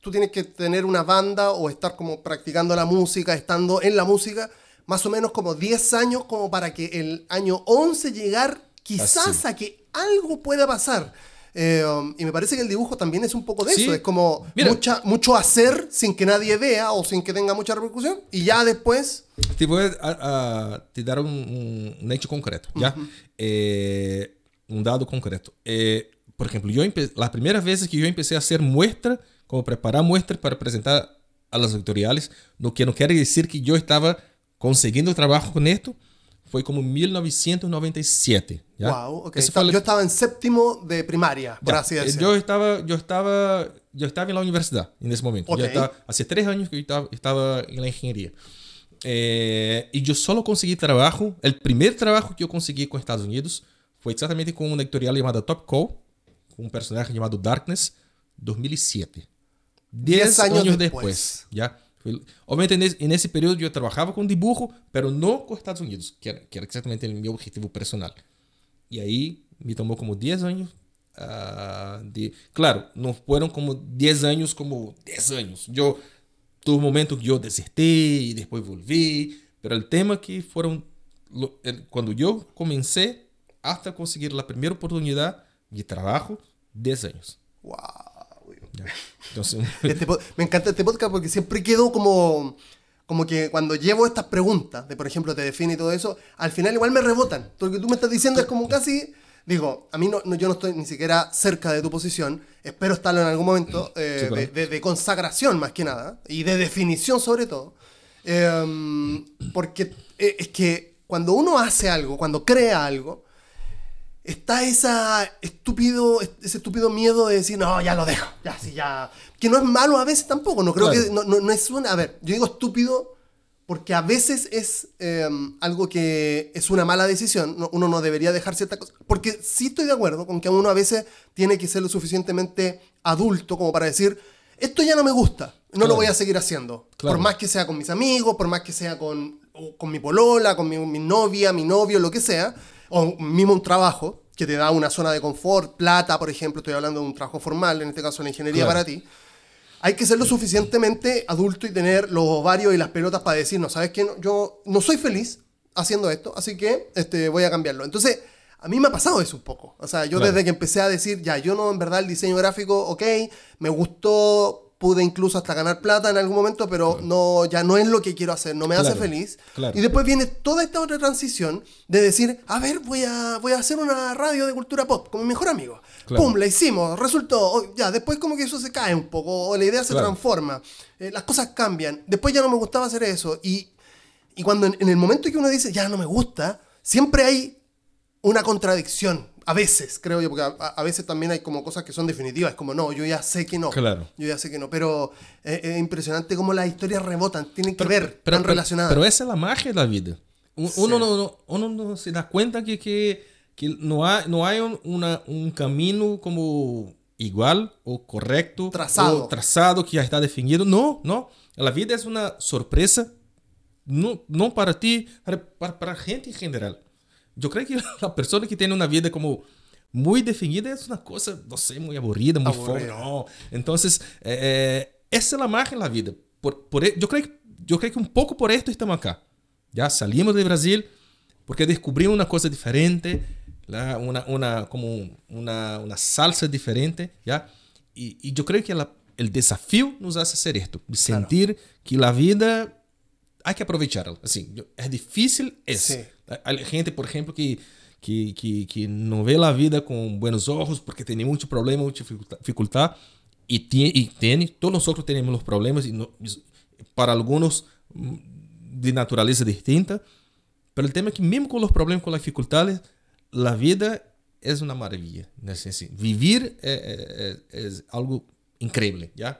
tú tienes que tener una banda o estar como practicando la música, estando en la música, más o menos como 10 años como para que el año 11 llegar quizás Así. a que algo pueda pasar. Eh, um, y me parece que el dibujo también es un poco de sí. eso. Es como mucha, mucho hacer sin que nadie vea o sin que tenga mucha repercusión. Y ya después. Te voy a, a te dar un, un, hecho concreto. ¿ya? Uh -huh. eh, un dado concreto. Eh, por ejemplo, yo las primeras veces que yo empecé a hacer muestra, como preparar muestras para presentar a las editoriales, lo que no quiere decir que yo estaba consiguiendo trabajo con esto, fue como 1997. ¿ya? Wow, okay. Yo estaba en séptimo de primaria, por ya, así decirlo. Yo estaba, yo, estaba, yo estaba en la universidad en ese momento. Okay. Estaba, hace tres años que yo estaba, estaba en la ingeniería. Eh, y yo solo conseguí trabajo, el primer trabajo que yo conseguí con Estados Unidos fue exactamente con una editorial llamada Top Call, con un personaje llamado Darkness, 2007. Diez años, años después. después. ¿ya? Obviamente, en ese, período yo trabajaba con dibujo, pero no con Estados Unidos, que era, que era exactamente mi objetivo personal. Y ahí me tomó como 10 años. Uh, de, claro, no fueron como 10 años, como 10 años. Yo tuve un momento que yo desistí y después volví, pero el tema que fueron, lo, el, cuando yo comencé hasta conseguir la primera oportunidad de trabajo, 10 años. ¡Wow! Entonces, este, me encanta este podcast porque siempre quedo como, como que cuando llevo estas preguntas, de por ejemplo, te define y todo eso, al final igual me rebotan. Lo que tú me estás diciendo es como casi, digo, a mí no, no yo no estoy ni siquiera cerca de tu posición, espero estarlo en algún momento, eh, sí, claro. de, de, de, consagración más que nada, y de definición sobre todo, eh, porque es que cuando uno hace algo, cuando crea algo, está esa estúpido, ese estúpido miedo de decir, no, ya lo dejo, ya, sí, ya. Que no es malo a veces tampoco, no creo claro. que, no, no, no, es una, a ver, yo digo estúpido porque a veces es eh, algo que es una mala decisión, uno no debería dejar cierta cosa, porque sí estoy de acuerdo con que uno a veces tiene que ser lo suficientemente adulto como para decir, esto ya no me gusta, no claro. lo voy a seguir haciendo, claro. por más que sea con mis amigos, por más que sea con, con mi polola, con mi, mi novia, mi novio, lo que sea, o mismo un trabajo que te da una zona de confort, plata, por ejemplo, estoy hablando de un trabajo formal, en este caso la ingeniería claro. para ti, hay que ser lo suficientemente adulto y tener los ovarios y las pelotas para decir, no, ¿sabes qué? No, yo no soy feliz haciendo esto, así que este, voy a cambiarlo. Entonces, a mí me ha pasado eso un poco. O sea, yo claro. desde que empecé a decir, ya, yo no, en verdad, el diseño gráfico, ok, me gustó, pude incluso hasta ganar plata en algún momento, pero claro. no, ya no es lo que quiero hacer, no me claro, hace feliz. Claro. Y después viene toda esta otra transición de decir, a ver, voy a, voy a hacer una radio de cultura pop con mi mejor amigo. Pum, la hicimos, resultó, oh, ya, después como que eso se cae un poco, o la idea se transforma, eh, las cosas cambian, después ya no me gustaba hacer eso, y, y cuando en, en el momento que uno dice, ya no me gusta, siempre hay una contradicción, a veces, creo yo, porque a, a, veces también hay como cosas que son definitivas, es como, no, yo ya sé que no. Claro. Yo ya sé que no, pero es, es impresionante cómo las historias rebotan, tienen que pero, ver, pero, están relacionadas. Pero esa es la magia de la vida. Uno, sí. no, uno no se da cuenta que, que, que no hay, no hay un, una, un camino como igual o correcto, trazado. o trazado que ya está definido. No, no. La vida es una sorpresa, no, no para ti, para, para, para gente en general. Yo creo que la persona que tiene una vida como muy definida es una cosa, no sé, muy aburrida, muy fome. No. Entonces, eh, essa é a marca na vida. Por, por, eu, creio, eu creio que um pouco por isso estamos aqui. Já salimos do Brasil porque descobrimos uma coisa diferente, uma, uma, como uma, uma salsa diferente? E, e eu creio que ela, o desafio nos hace isto, de sentir claro. que a vida há que aproveitarla. Assim, é difícil, é. Há gente, por exemplo, que que, que, que não vê a vida com buenos olhos porque tem muito problema, muita dificuldade. E tem, e todos nós temos os problemas, e no, para alguns de natureza distinta. Mas o tema é que, mesmo com os problemas, com as dificuldades, a vida é uma maravilha. Assim, assim, viver é, é, é, algo incrível, ¿ya?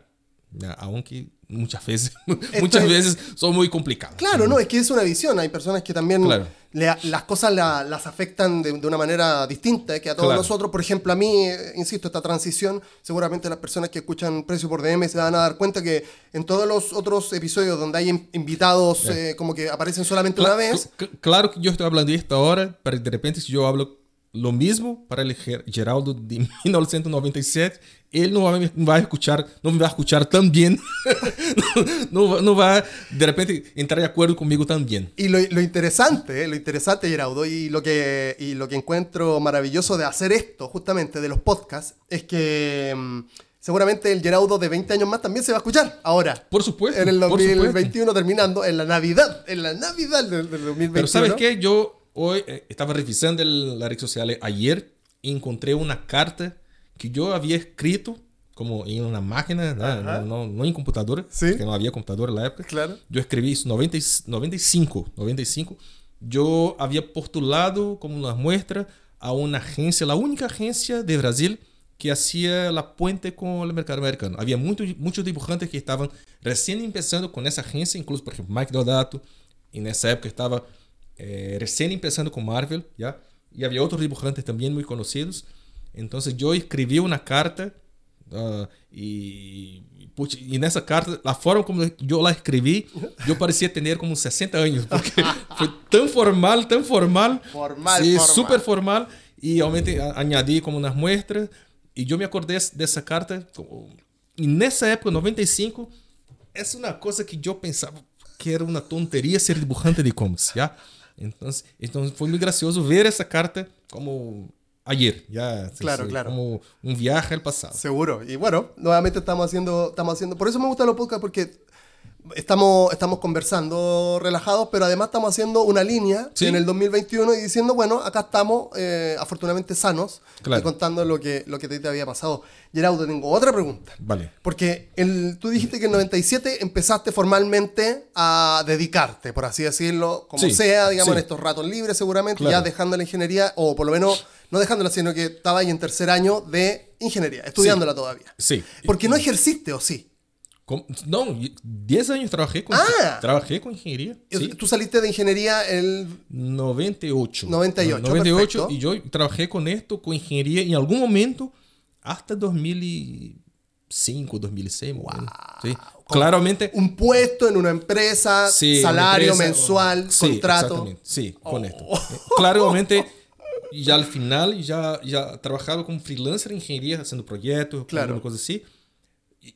Aunque muchas veces, muchas veces son muy complicados. Claro, no, es que es una visión. Hay personas que también las cosas las afectan de, una manera distinta que a todos nosotros. Por ejemplo, a mí, eh, insisto, esta transición, seguramente las personas que escuchan Precio por DM se van a dar cuenta que en todos los otros episodios donde hay invitados eh, como que aparecen solamente una vez. Claro que yo estoy hablando de esto ahora, pero de repente si yo hablo lo mismo para el Geraldo de 1997 ele não vai, não vai escutar, não vai escutar tão bem, não, não vai de repente entrar de acuerdo conmigo también. Y lo, lo interesante, eh, lo interesante, Geraudo, y lo, que, y lo que encuentro maravilloso de hacer esto, justamente de los podcasts, es que mm, seguramente el Geraudo de 20 años más también se va a escuchar ahora. Por supuesto. En el 2021 terminando, en la Navidad, en la Navidad del, del 2021. Pero ¿sabes qué? Yo hoy eh, estaba revisando las redes sociales ayer y encontré una carta que eu havia escrito como em uma máquina, né? não, não, não, em computador, Sim. porque não havia computador na época. Claro. Escrevi isso em 90, 95, 95. Eu havia postulado como uma muestra a uma agência, a única agência de Brasil que hacía a puente com o mercado americano. Havia muitos, muitos dibujantes que estavam recém começando com essa agência, incluso, por exemplo, Mike Deodato, e nessa época estava eh, recém começando com Marvel, já? e havia outros dibujantes também muito conhecidos. Entonces yo escribí una carta uh, y, y, en esa carta, la forma como yo la escribí, yo parecía tener como 60 años, porque fue tan formal, tan formal. Formal, sí, formal. súper formal. Y obviamente añadí como unas muestras. Y yo me acordé de esa carta. Y en esa época, 95, es una cosa que yo pensaba que era una tontería ser dibujante de cómics, ¿ya? Entonces, entonces fue muy gracioso ver esa carta como ayer, ya claro, claro. como un viaje al pasado. Seguro. Y bueno, nuevamente estamos haciendo, estamos haciendo, por eso me gustan los podcasts porque estamos, estamos conversando relajados, pero además estamos haciendo una línea en el 2021 y diciendo, bueno, acá estamos eh, afortunadamente sanos y contando lo que, lo que te había pasado. Geraudo, tengo otra pregunta. Vale. Porque el, tú dijiste que en 97 empezaste formalmente a dedicarte, por así decirlo, como sea, digamos, en estos ratos libres seguramente, ya dejando la ingeniería, o por lo menos no dejándola, sino que estaba ahí en tercer año de ingeniería, estudiándola todavía. Sí. Porque no ejerciste, ¿o sí? No, 10 años trabajé con, ah, trabajé con ingeniería. Tú saliste de ingeniería el 98. 98. 98 y yo trabajé con esto, con ingeniería, en algún momento hasta 2005, 2006. Wow. Sí. Claramente. Un puesto en una empresa, salario mensual, contrato. Sí, con esto. Oh. Claramente. já al final já já trabalhava como freelancer em engenharia, fazendo projetos, claro. alguma coisa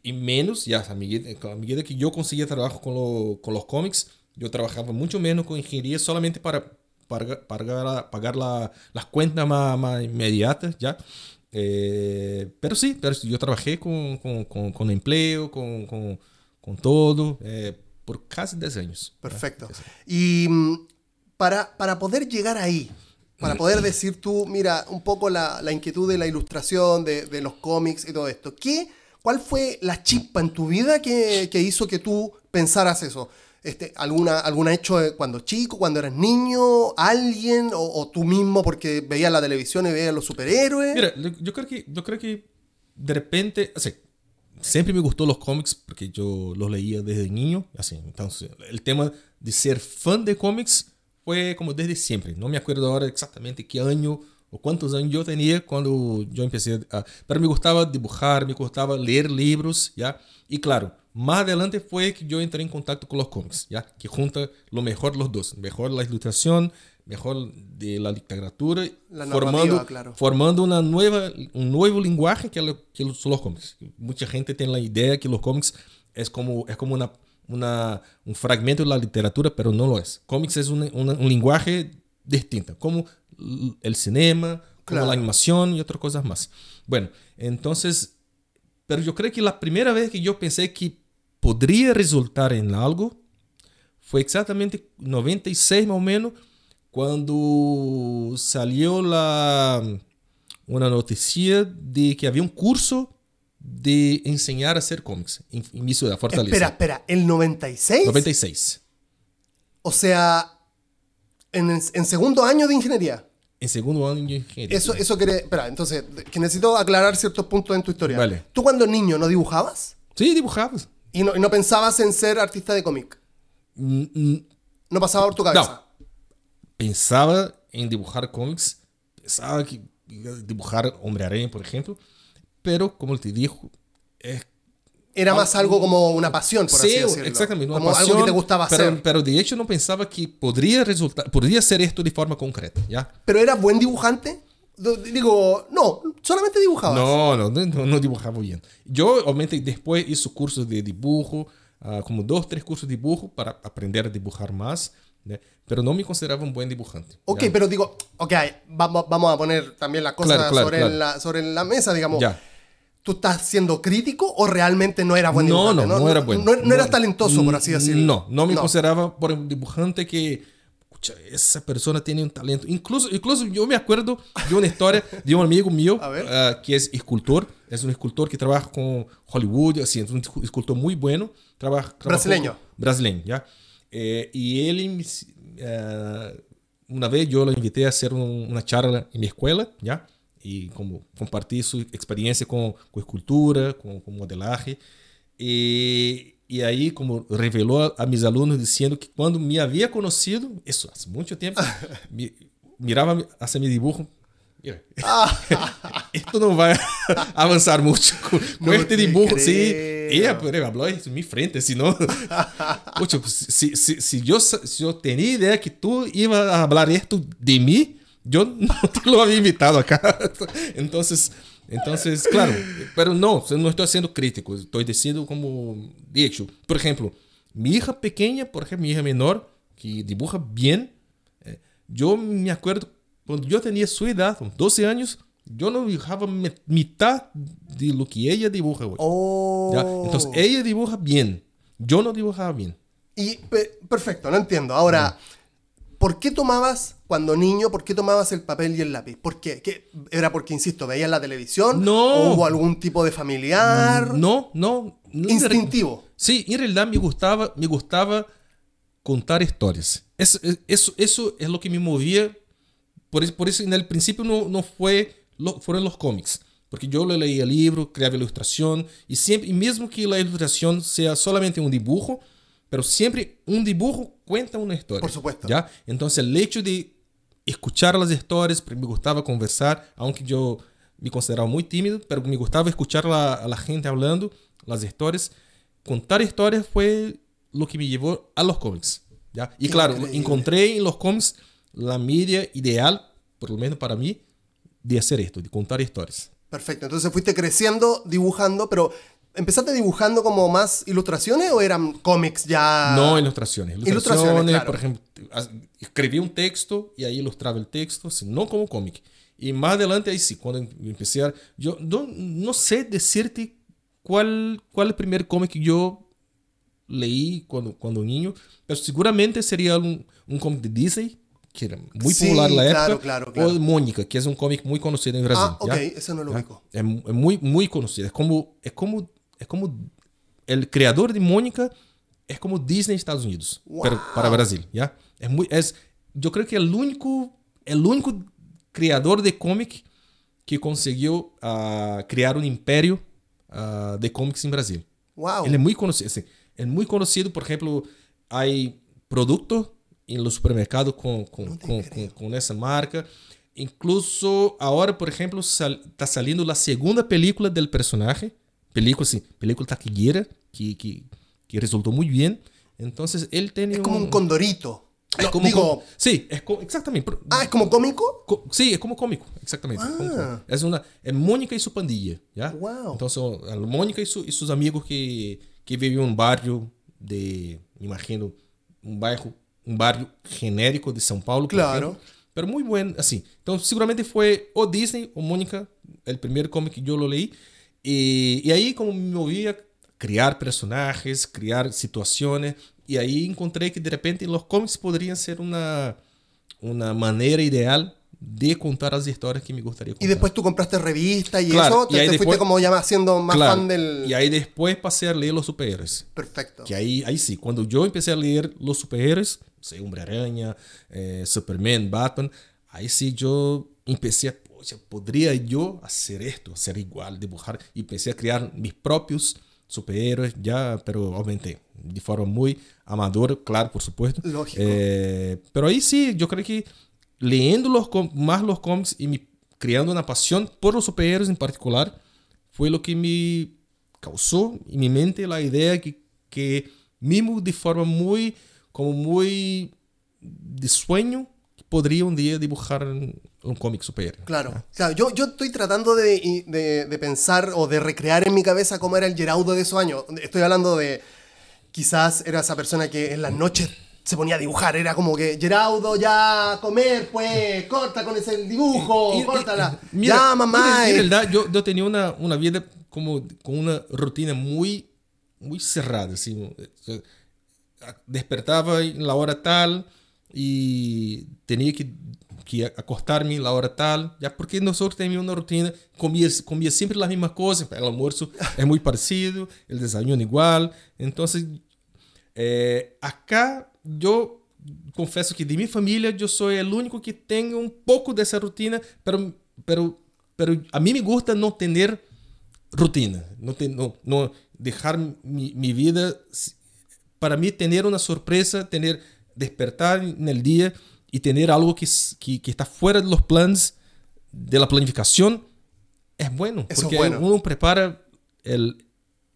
e menos, já à medida, à medida que eu conseguia trabalhar com, com os cómics, eu trabalhava muito menos com engenharia, solamente para pagar, pagar, pagar la, las cuentas más, más inmediatas, ¿ya? Eh, pero sí, pero yo trabajé con, con, con, con empleo, con, con, con todo, eh, por casi 10 años. Perfecto. Y mm, para, para poder llegar ahí, para poder decir tú, mira, un poco la, la inquietud de la ilustración, de, de, los cómics y todo esto. ¿Qué, ¿Cuál fue la chispa en tu vida que, hizo que tú pensaras eso? Este, alguna, ¿Alguna hecho cuando chico, cuando eras niño, alguien o, o, tú mismo porque veías la televisión y veías los superhéroes? Mira, yo creo que, yo creo que de repente, así, siempre me gustó los cómics porque yo los leía desde niño, así, entonces el tema de ser fan de cómics fue como desde siempre. No me acuerdo ahora exactamente qué año o cuántos años yo tenía cuando yo empecé a... Pero me gustaba dibujar, me gustaba leer libros, ¿ya? Y claro, más adelante fue que yo entré en contacto con los cómics, ¿ya? Que junta lo mejor los dos. Mejor la ilustración, mejor de la literatura, La formando, claro. formando una nueva, un nuevo lenguaje que, lo- que los, los cómics. Mucha gente tiene la idea que los cómics es como, es como una, una, un fragmento de la literatura, pero no lo es. Cómics es un, un- un lenguaje distinto, como el cinema, como Claro. la animación y otras cosas más. Bueno, entonces, pero yo creo que la primera vez que yo pensé que podría resultar en algo fue exactamente 96 más o menos cuando salió la una noticia de que había un curso de enseñar a hacer cómics en, en mi ciudad, Fortaleza. Espera, espera, ¿el 96? 96. O sea, en, en segundo año de ingeniería. En segundo año de ingeniería. Eso, eso quiere. Espera, entonces, que necesito aclarar ciertos puntos en tu historia. Vale. ¿Tú cuando niño no dibujabas? Sí, dibujabas. ¿Y no, y no pensabas en ser artista de cómic? Mm, mm, ¿No pasaba por tu cabeza? Pensaba en dibujar cómics, pensaba que dibujar Hombre-Araña, por ejemplo, pero como te digo, es Era más algo como una pasión, por así Sí, decirlo. exactamente. una Como algo que pasión, te gustaba pero, hacer. Pero de hecho no pensaba que podría resultar, podría ser esto de forma concreta, ¿ya? ¿Pero eras buen dibujante? Digo, no, solamente dibujabas. No, no, no, no dibujaba bien. Yo, obviamente, después hice cursos de dibujo, ah, como dos, tres cursos de dibujo para aprender a dibujar más, ¿né? pero no me consideraba un buen dibujante. Ok, ¿ya? pero digo, ok, vamos, vamos a poner también las cosas Claro, claro, sobre, claro. La, sobre la mesa, digamos. Ya. ¿Tú estás siendo crítico o realmente no eras buen No, dibujante? no, no era bueno. No, no eras talentoso, por así decirlo. No, no me consideraba por un dibujante que, esa persona tiene un talento. Incluso, incluso yo me acuerdo de una historia de un amigo mío ah, que es escultor. Es un escultor que trabaja con Hollywood, así, es un escultor muy bueno. Trabaja, Brasileño. con- brasileño, ¿ya? Eh, y él, ah, una vez yo lo invité a hacer un- una charla en mi escuela, ¿ya? Y como compartir su experiencia con, con escultura, con, con modelaje. Y, y ahí como reveló a, a mis alumnos diciendo que cuando me había conocido, eso hace mucho tiempo, mi- miraba hacia mi dibujo. Mira, esto no va a avanzar mucho con, con No este te dibujo. Sí, creo. ella pero habló en mi frente, si no. Pucha, pues, si, si, si yo, sa- si yo tenía idea que tú ibas a hablar esto de mí, yo no te lo había invitado acá. Entonces, entonces claro, pero no, no estoy siendo crítico, estoy diciendo como, de hecho, por ejemplo, mi hija pequeña, por ejemplo, mi hija menor, que dibuja bien, eh, yo me acuerdo, cuando yo tenía su edad, con 12 años, yo no dibujaba mitad de lo que ella dibuja hoy. Oh. ¿ya? Entonces, ella dibuja bien, yo no dibujaba bien. Y pe- perfecto, no entiendo. Ahora, ¿por qué tomabas, cuando niño, por qué tomabas el papel y el lápiz? ¿Por qué? ¿Qué- ¿Era porque, insisto, veías la televisión? No. ¿O hubo algún tipo de familiar? No, no. no Instintivo. Sí, en realidad me gustaba, me gustaba contar historias. Eso, eso, eso es lo que me movía. Por eso, por eso en el principio no, no fue, lo, fueron los cómics. Porque yo le leía el libro, creaba ilustración, y siempre, y mismo que la ilustración sea solamente un dibujo, pero siempre un dibujo cuenta una historia. Por supuesto. ¿ya? Entonces el hecho de escuchar las historias, me gustaba conversar, aunque yo me consideraba muy tímido, pero me gustaba escuchar la- a la gente hablando, las historias. Contar historias fue lo que me llevó a los cómics. ¿ya? Y claro, Increíble. encontré en los cómics la media ideal, por lo menos para mí, de hacer esto, de contar historias. Perfecto, entonces fuiste creciendo dibujando, pero ¿empezaste dibujando como más ilustraciones o eran cómics ya? No ilustraciones. Ilustraciones, Ilustraciones, claro. por ejemplo, escribí un texto y ahí ilustraba el texto, así, no como cómic. Y más adelante, ahí sí, cuando em- empecé a... Yo no, no sé decirte cuál, cuál el primer cómic que yo leí cuando, cuando niño, pero seguramente sería un, un cómic de Disney, que era muy Sí, popular en la claro, época, claro, claro. o Mónica, que es un cómic muy conocido en Brasil. Ah, ok, ¿ya? ese no lo ubico. Es, es muy, muy conocido. Es como, es como, es como el creador de Mónica es como Disney Estados Unidos, pero Wow. para Brasil, ¿ya? Es muy, es, yo creo que el único, el único creador de cómic que consiguió ah, crear un imperio ah, de cómics en Brasil. Wow. Ele é muito conhecido. Assim, é muito conhecido, por exemplo, há produtos em los supermercados com, com, com, com, com essa marca. Incluso agora, por exemplo, está salindo a segunda película do personagem. Película, assim, película taquillera, que, que, que resultou muito bem. Então, ele tem es como un condorito. Es No, como, digo- sí, es co- exactamente. Ah, ¿es como cómico? Co- sí, es como cómico, exactamente. como Ah. cómico. Es una es Mónica y su pandilla, ¿ya? Wow. Entonces, Mónica y, su- y sus amigos que, que viven en un barrio de, imagino, un bairro, un barrio genérico de São Paulo. Claro. ejemplo. Pero muy buen, así. Entonces, seguramente fue o Disney o Mónica, el primer cómic que yo lo leí. Y, y ahí como me movía a criar personajes, criar situaciones. Y ahí encontré que de repente los cómics podrían ser una, una manera ideal de contar las historias que me gustaría contar. Y después tú compraste revistas y Claro, eso, te, y ahí te fuiste después- como ya siendo más Claro, fan del... Y ahí después pasé a leer los superhéroes. Perfecto. Que ahí, ahí sí, cuando yo empecé a leer los superhéroes, sei, Hombre-Aranha, eh, Superman, Batman, ahí sí yo empecé a, poxa, podría yo hacer esto, hacer igual, dibujar, y empecé a crear mis propios superhéroes, ya, pero obviamente de forma muy amadora, claro, por supuesto. Lógico. Eh, pero ahí sí, yo creo que leyendo los, más los cómics y creando una pasión por los superhéroes en particular, fue lo que me causó en mi mente la idea que, que mismo de forma muy, como muy de sueño, podría un día dibujar un, cómic superhéroe. Claro, claro. Yo, yo estoy tratando de, de- de pensar o de recrear en mi cabeza cómo era el Geraudo de esos años. Estoy hablando de. Quizás era esa persona que en las noches se ponía a dibujar. Era como que, Geraudo, ya comer, pues, corta con ese dibujo, Y- y- córtala. y- mira, ya, mamá. mira, en eh. realidad, yo, yo tenía una, una vida como con una rutina muy, muy cerrada. Así, Yo despertaba en la hora tal y tenía que, que acostarme en la hora tal. Ya porque nosotros teníamos una rutina, comía, comía siempre las mismas cosas. El almuerzo es muy parecido, el desayuno igual. Entonces, eh, acá yo confesso que de mi familia yo soy el único que tengo un poco de esa rutina, pero, pero, pero a mí me gusta no tener rutina, no, te- no, no dejar mi, mi vida, para mí tener una sorpresa, tener despertar en el día y tener algo que, que, que está fuera de los planes, de la planificación, es bueno, Eso es porque bueno. uno prepara el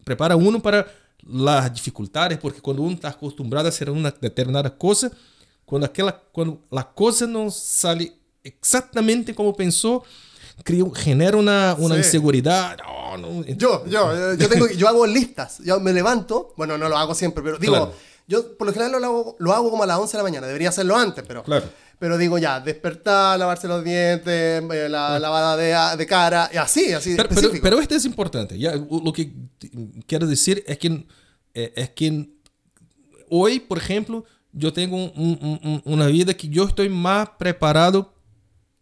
prepara uno para las dificultades, porque cuando uno está acostumbrado a hacer una determinada cosa, cuando aquela cuando la cosa no sale exactamente como pensó, crea, genera una, una Sí. inseguridad. No, no, Yo, yo, yo, tengo, yo hago listas. Yo me levanto, bueno, no lo hago siempre, pero digo, Claro. Yo por lo general lo hago, lo hago como a las 11 de la mañana. Debería hacerlo antes, pero. Claro. Pero digo ya, despertar, lavarse los dientes, eh, la lavada de, de cara, y así, así Pero, pero, esto es importante. Ya, lo que quiero decir es que, eh, es que hoy, por ejemplo, yo tengo un- un- un- una vida que yo estoy más preparado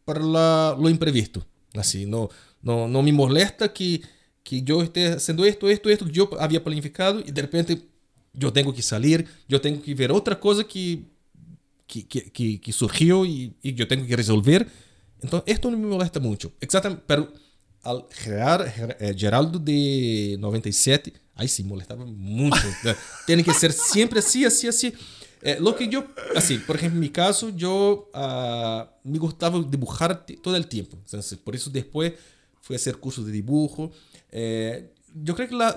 para la- lo imprevisto. Así, no, no, no me molesta que, que yo esté haciendo esto, esto, esto, que yo había planificado y de repente yo tengo que salir, yo tengo que ver otra cosa que, que, que, que- surgió y, y yo tengo que resolver. Entonces, esto no me molesta mucho. Exactamente, pero al Gerard, eh, Geraldo de 97, ahí sí molestaba mucho. Tiene que ser siempre así, así, así. Eh, lo que yo, así, por ejemplo, en mi caso, yo ah, me gustaba dibujar todo el tiempo. Entonces, por eso después fui a hacer cursos de dibujo. Eh, yo creo que la,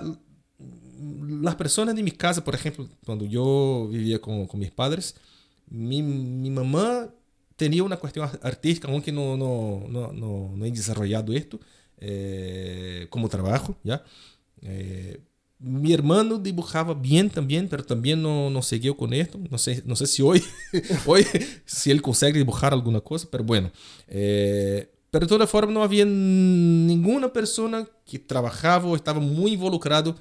las personas de mi casa, por ejemplo, cuando yo vivía con, con mis padres, mi, mi mamá tenía una cuestión artística, aunque no, no, no, no, no he desarrollado esto eh, como trabajo, ¿ya? Eh, mi hermano dibujaba bien también, pero también no, no siguió con esto. No sé, no sé si hoy, hoy si él consegue dibujar alguna cosa, pero bueno. Eh, pero de todas formas no había ninguna persona que trabajaba o estaba muy involucrado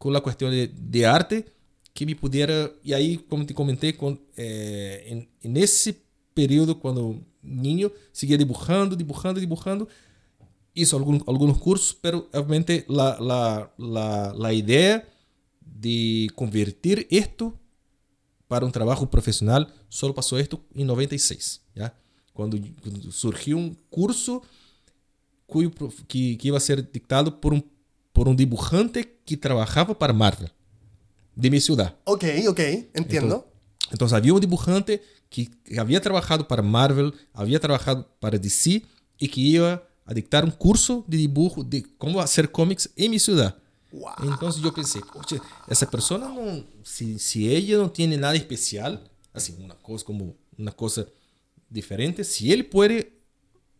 con la cuestión de, de arte que me pudiera, y ahí como te comenté, con, eh, en, en ese periodo cuando niño seguía dibujando, dibujando, dibujando, cursos, pero obviamente la, la, la, la idea de convertir esto para un trabajo profesional solo pasó esto en 96, ¿ya? Cuando, cuando surgió un curso que, que iba a ser dictado por un, por un dibujante que trabajaba para Marvel, de mi ciudad. Ok, ok, entiendo. Entonces había un dibujante que había trabajado para Marvel, había trabajado para DC y que iba a dictar un curso de dibujo de cómo hacer cómics en mi ciudad. Wow. Entonces yo pensé, "Oye, esa persona no, si, si ella no tiene nada especial, así, una cosa como una cosa diferente. Si él puede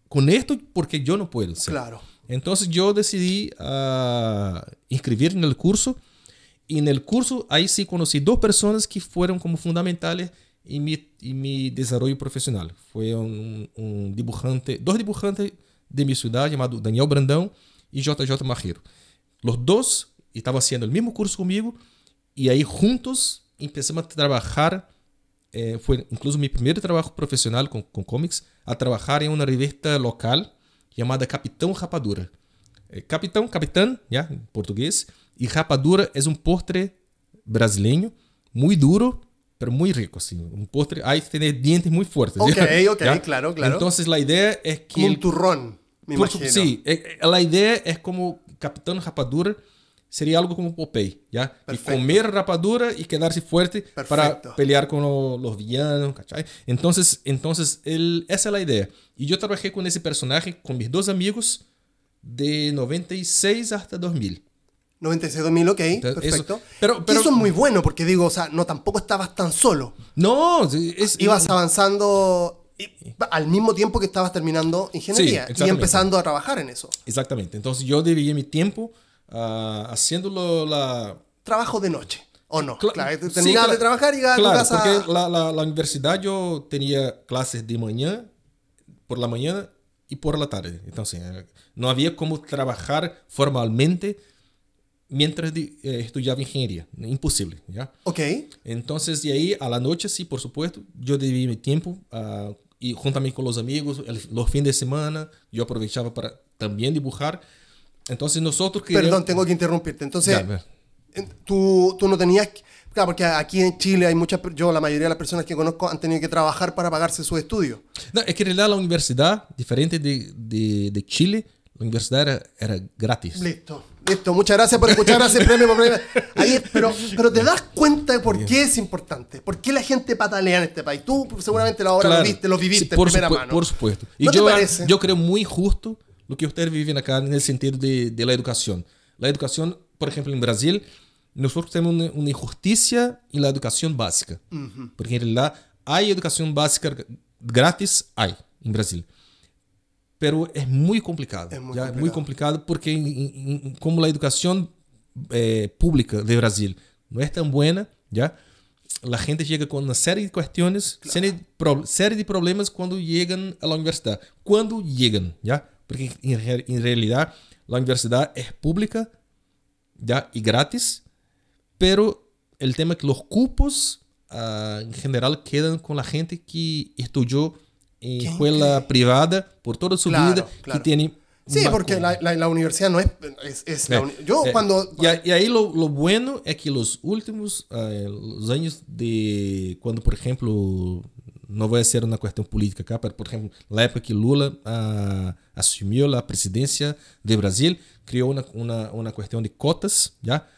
con esto, porque yo no puedo. Claro. Entonces yo decidí uh, inscribir en el curso y en el curso ahí sí conocí dos personas que fueron como fundamentales en mi, en mi desarrollo profesional. Fue un, un dibujante, dos dibujantes de mi ciudad llamados Daniel Brandão y JJ Marrero. Los dos estaban haciendo el mismo curso conmigo y ahí juntos empezamos a trabajar. Eh, fue incluso mi primer trabajo profesional con cómics, a trabajar en una revista local llamada Capitão Rapadura. Eh, Capitão, Capitán, ya, en portugués, y Rapadura es un postre brasileño muy duro, pero muy rico, así. Un postre, hay que tener dientes muy fuertes. Ok, ok, ¿ya? claro, claro. Entonces la idea es que... Como un turrón, me por, imagino. Sí, eh, la idea es como Capitán Rapadura sería algo como Popeye, ¿ya? Perfecto. Y comer rapadura y quedarse fuerte Perfecto. para pelear con lo- los villanos, ¿cachai? Entonces, entonces el, esa es la idea. Y yo trabajé con ese personaje, con mis dos amigos, de 96 hasta 2000. 96.000, ok, Entonces, perfecto. eso- pero- Y pero- eso es muy bueno, porque digo, o sea, no, tampoco estabas tan solo. No, es, Ibas avanzando y- al mismo tiempo que estabas terminando ingeniería y exactamente. empezando a trabajar en eso. Exactamente. Entonces yo dividí mi tiempo ah, haciéndolo la, Trabajo de noche, ¿o no? Cla- claro, sí, cla- de trabajar y a tu Claro, casa. porque la, la, la universidad yo tenía clases de mañana, por la mañana y por la tarde. Entonces, no había como trabajar formalmente mientras de- eh, estudiaba ingeniería. Imposible, ¿ya? Ok, Entonces, de ahí a la noche, sí, por supuesto, yo dividí mi tiempo ah, y juntamente con los amigos, el- los fines de semana, yo aprovechaba para también dibujar. Entonces, nosotros queríamos... perdón, tengo que interrumpirte. Entonces, Ya, tú, tú no tenías... que- Claro, porque aquí en Chile hay muchas... Yo, la mayoría de las personas que conozco han tenido que trabajar para pagarse sus estudios. No, es que en realidad la universidad, diferente de, de, de Chile, la universidad era, era gratis. Listo, listo. Muchas gracias por escuchar ese premio. por premio. Ahí, pero, pero te das cuenta de por qué es importante. ¿Por qué la gente patalea en este país? Tú seguramente ahora lo Claro. viste, lo viviste Sí, por en primera mano. Por supuesto. Y ¿No te yo, parece? yo creo muy justo lo que ustedes viven acá en el sentido de, de la educación. La educación, por ejemplo, en Brasil, nosotros tenemos una, una injusticia en la educación básica. Porque en realidad hay educación básica gratis, hay en Brasil. Pero es muy complicado. Es muy ¿ya? complicado. muy complicado porque en- en- como la educación eh, pública de Brasil no es tan buena, ¿ya? La gente llega con una serie de cuestiones, pro- serie de problemas cuando llegan a la universidad. Cuando llegan, ¿ya? Porque en, re- en realidad la universidad es pública, ¿ya? Y gratis, pero el tema es que los cupos ah, en general quedan con la gente que estudió en escuela privada por toda su Claro, vida claro. que tiene Sí, porque la, la- la universidad no es... es, es la Eh, uni- yo eh, cuando... Y, a- y ahí lo, lo bueno es que los últimos eh, los años de cuando, por ejemplo, no voy a hacer una cuestión política pero por ejemplo, la época que Lula ah, asumió la presidencia de Brasil, creó una, una, de cotas, ¿ya?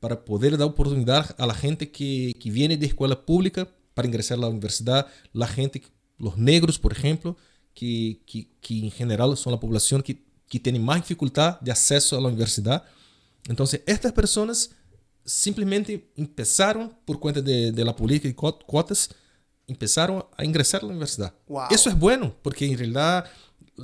Para poder dar oportunidad a la gente que, que viene de escuela pública para ingresar a la universidad, la gente, los negros, por ejemplo, que, que, que en general son la población que, que tiene más dificultad de acceso a la universidad. Entonces, estas personas simplemente empezaron, por cuenta de, de la política y cot- cuotas, empezaron a ingresar a la universidad. Wow. Eso es bueno, porque en realidad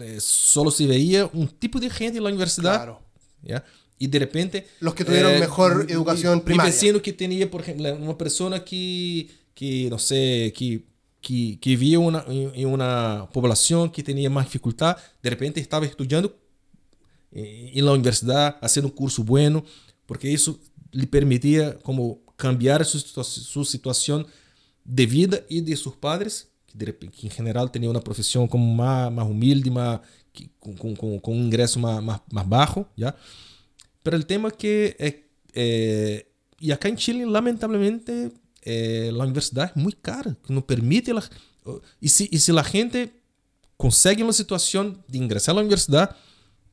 eh, solo se veía un tipo de gente en la universidad. Claro. ¿ya? Y de repente... Los que tuvieron mejor mi- educación mi- primaria. Mi vecino que tenía, por ejemplo, una persona que, que no sé, que, que, que vivía una, en, una población que tenía más dificultad, de repente estaba estudiando eh, en la universidad, haciendo un curso bueno, porque eso le permitía como cambiar su, su situación de vida y de sus padres, que, en general tenían una profesión como más humilde, que- con, con, con- un ingreso más, más, más tema que... eh, eh, y acá en Chile, lamentablemente, eh, la universidad es muy cara, que no permite... La, y, si, si la gente consegue una situación de ingresar a la universidad,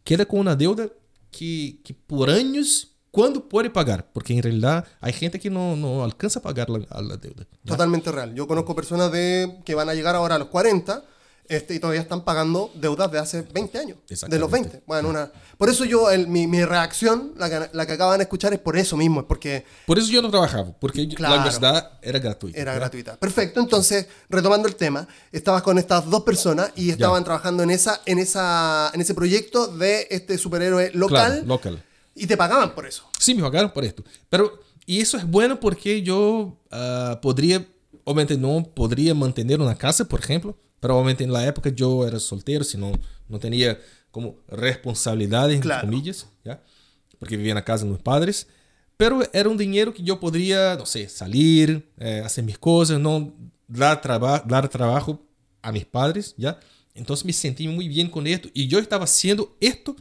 queda con una deuda que, que por años, ¿cuándo puede pagar? Porque en realidad hay gente que no, no alcanza a pagar la, la deuda. ¿ya? Totalmente real. Yo conozco personas de, que van a llegar ahora a los 40 Este, y todavía están pagando deudas de hace 20 años. De los Exactamente. 20. Bueno, una, por eso yo, el- mi, mi reacción, la que, la que acaban de escuchar, es por eso mismo, es porque Por eso yo no trabajaba, porque Claro. la universidad era gratuita. era ¿verdad? gratuita. Perfecto, entonces, retomando el tema, estabas con estas dos personas y estaban trabajando en, esa, en, esa, en ese proyecto de este superhéroe local Claro, local. Y te pagaban por eso. Sí, me pagaron por esto. Pero, y eso es bueno porque yo ah, podría, obviamente no podría mantener una casa, por ejemplo, pero obviamente en la época yo era soltero, si no, no tenía como responsabilidades, entre Claro. comillas, ¿ya? Porque vivía en la casa de mis padres. Pero era un dinero que yo podría, no sé, salir, eh, hacer mis cosas, no dar, traba dar trabajo a mis padres, ¿ya? Entonces me sentí muy bien con esto. Y yo estaba haciendo esto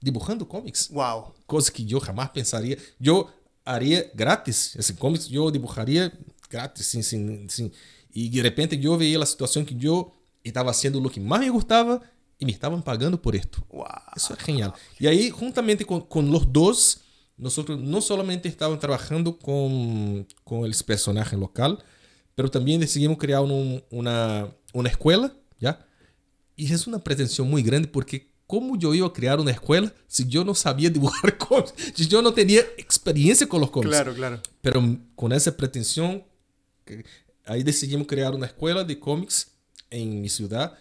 dibujando cómics Wow. cosas que yo jamás pensaría. Yo haría gratis, ese cómics yo dibujaría gratis, sin, sin, sin- y de repente yo veía la situación que yo estaba haciendo lo que más me gustaba y me estaban pagando por esto. Wow. Eso es genial. Y ahí, juntamente con, con los dos, nosotros no solamente estábamos trabajando con, con el personaje local, pero también decidimos crear un- una, una escuela, ¿ya? Y es una pretensión muy grande porque ¿cómo yo iba a crear una escuela si yo no sabía dibujar cómics? Si yo no tenía experiencia con los cómics. Claro, claro. Pero con esa pretensión, ahí decidimos crear una escuela de cómics en mi ciudad.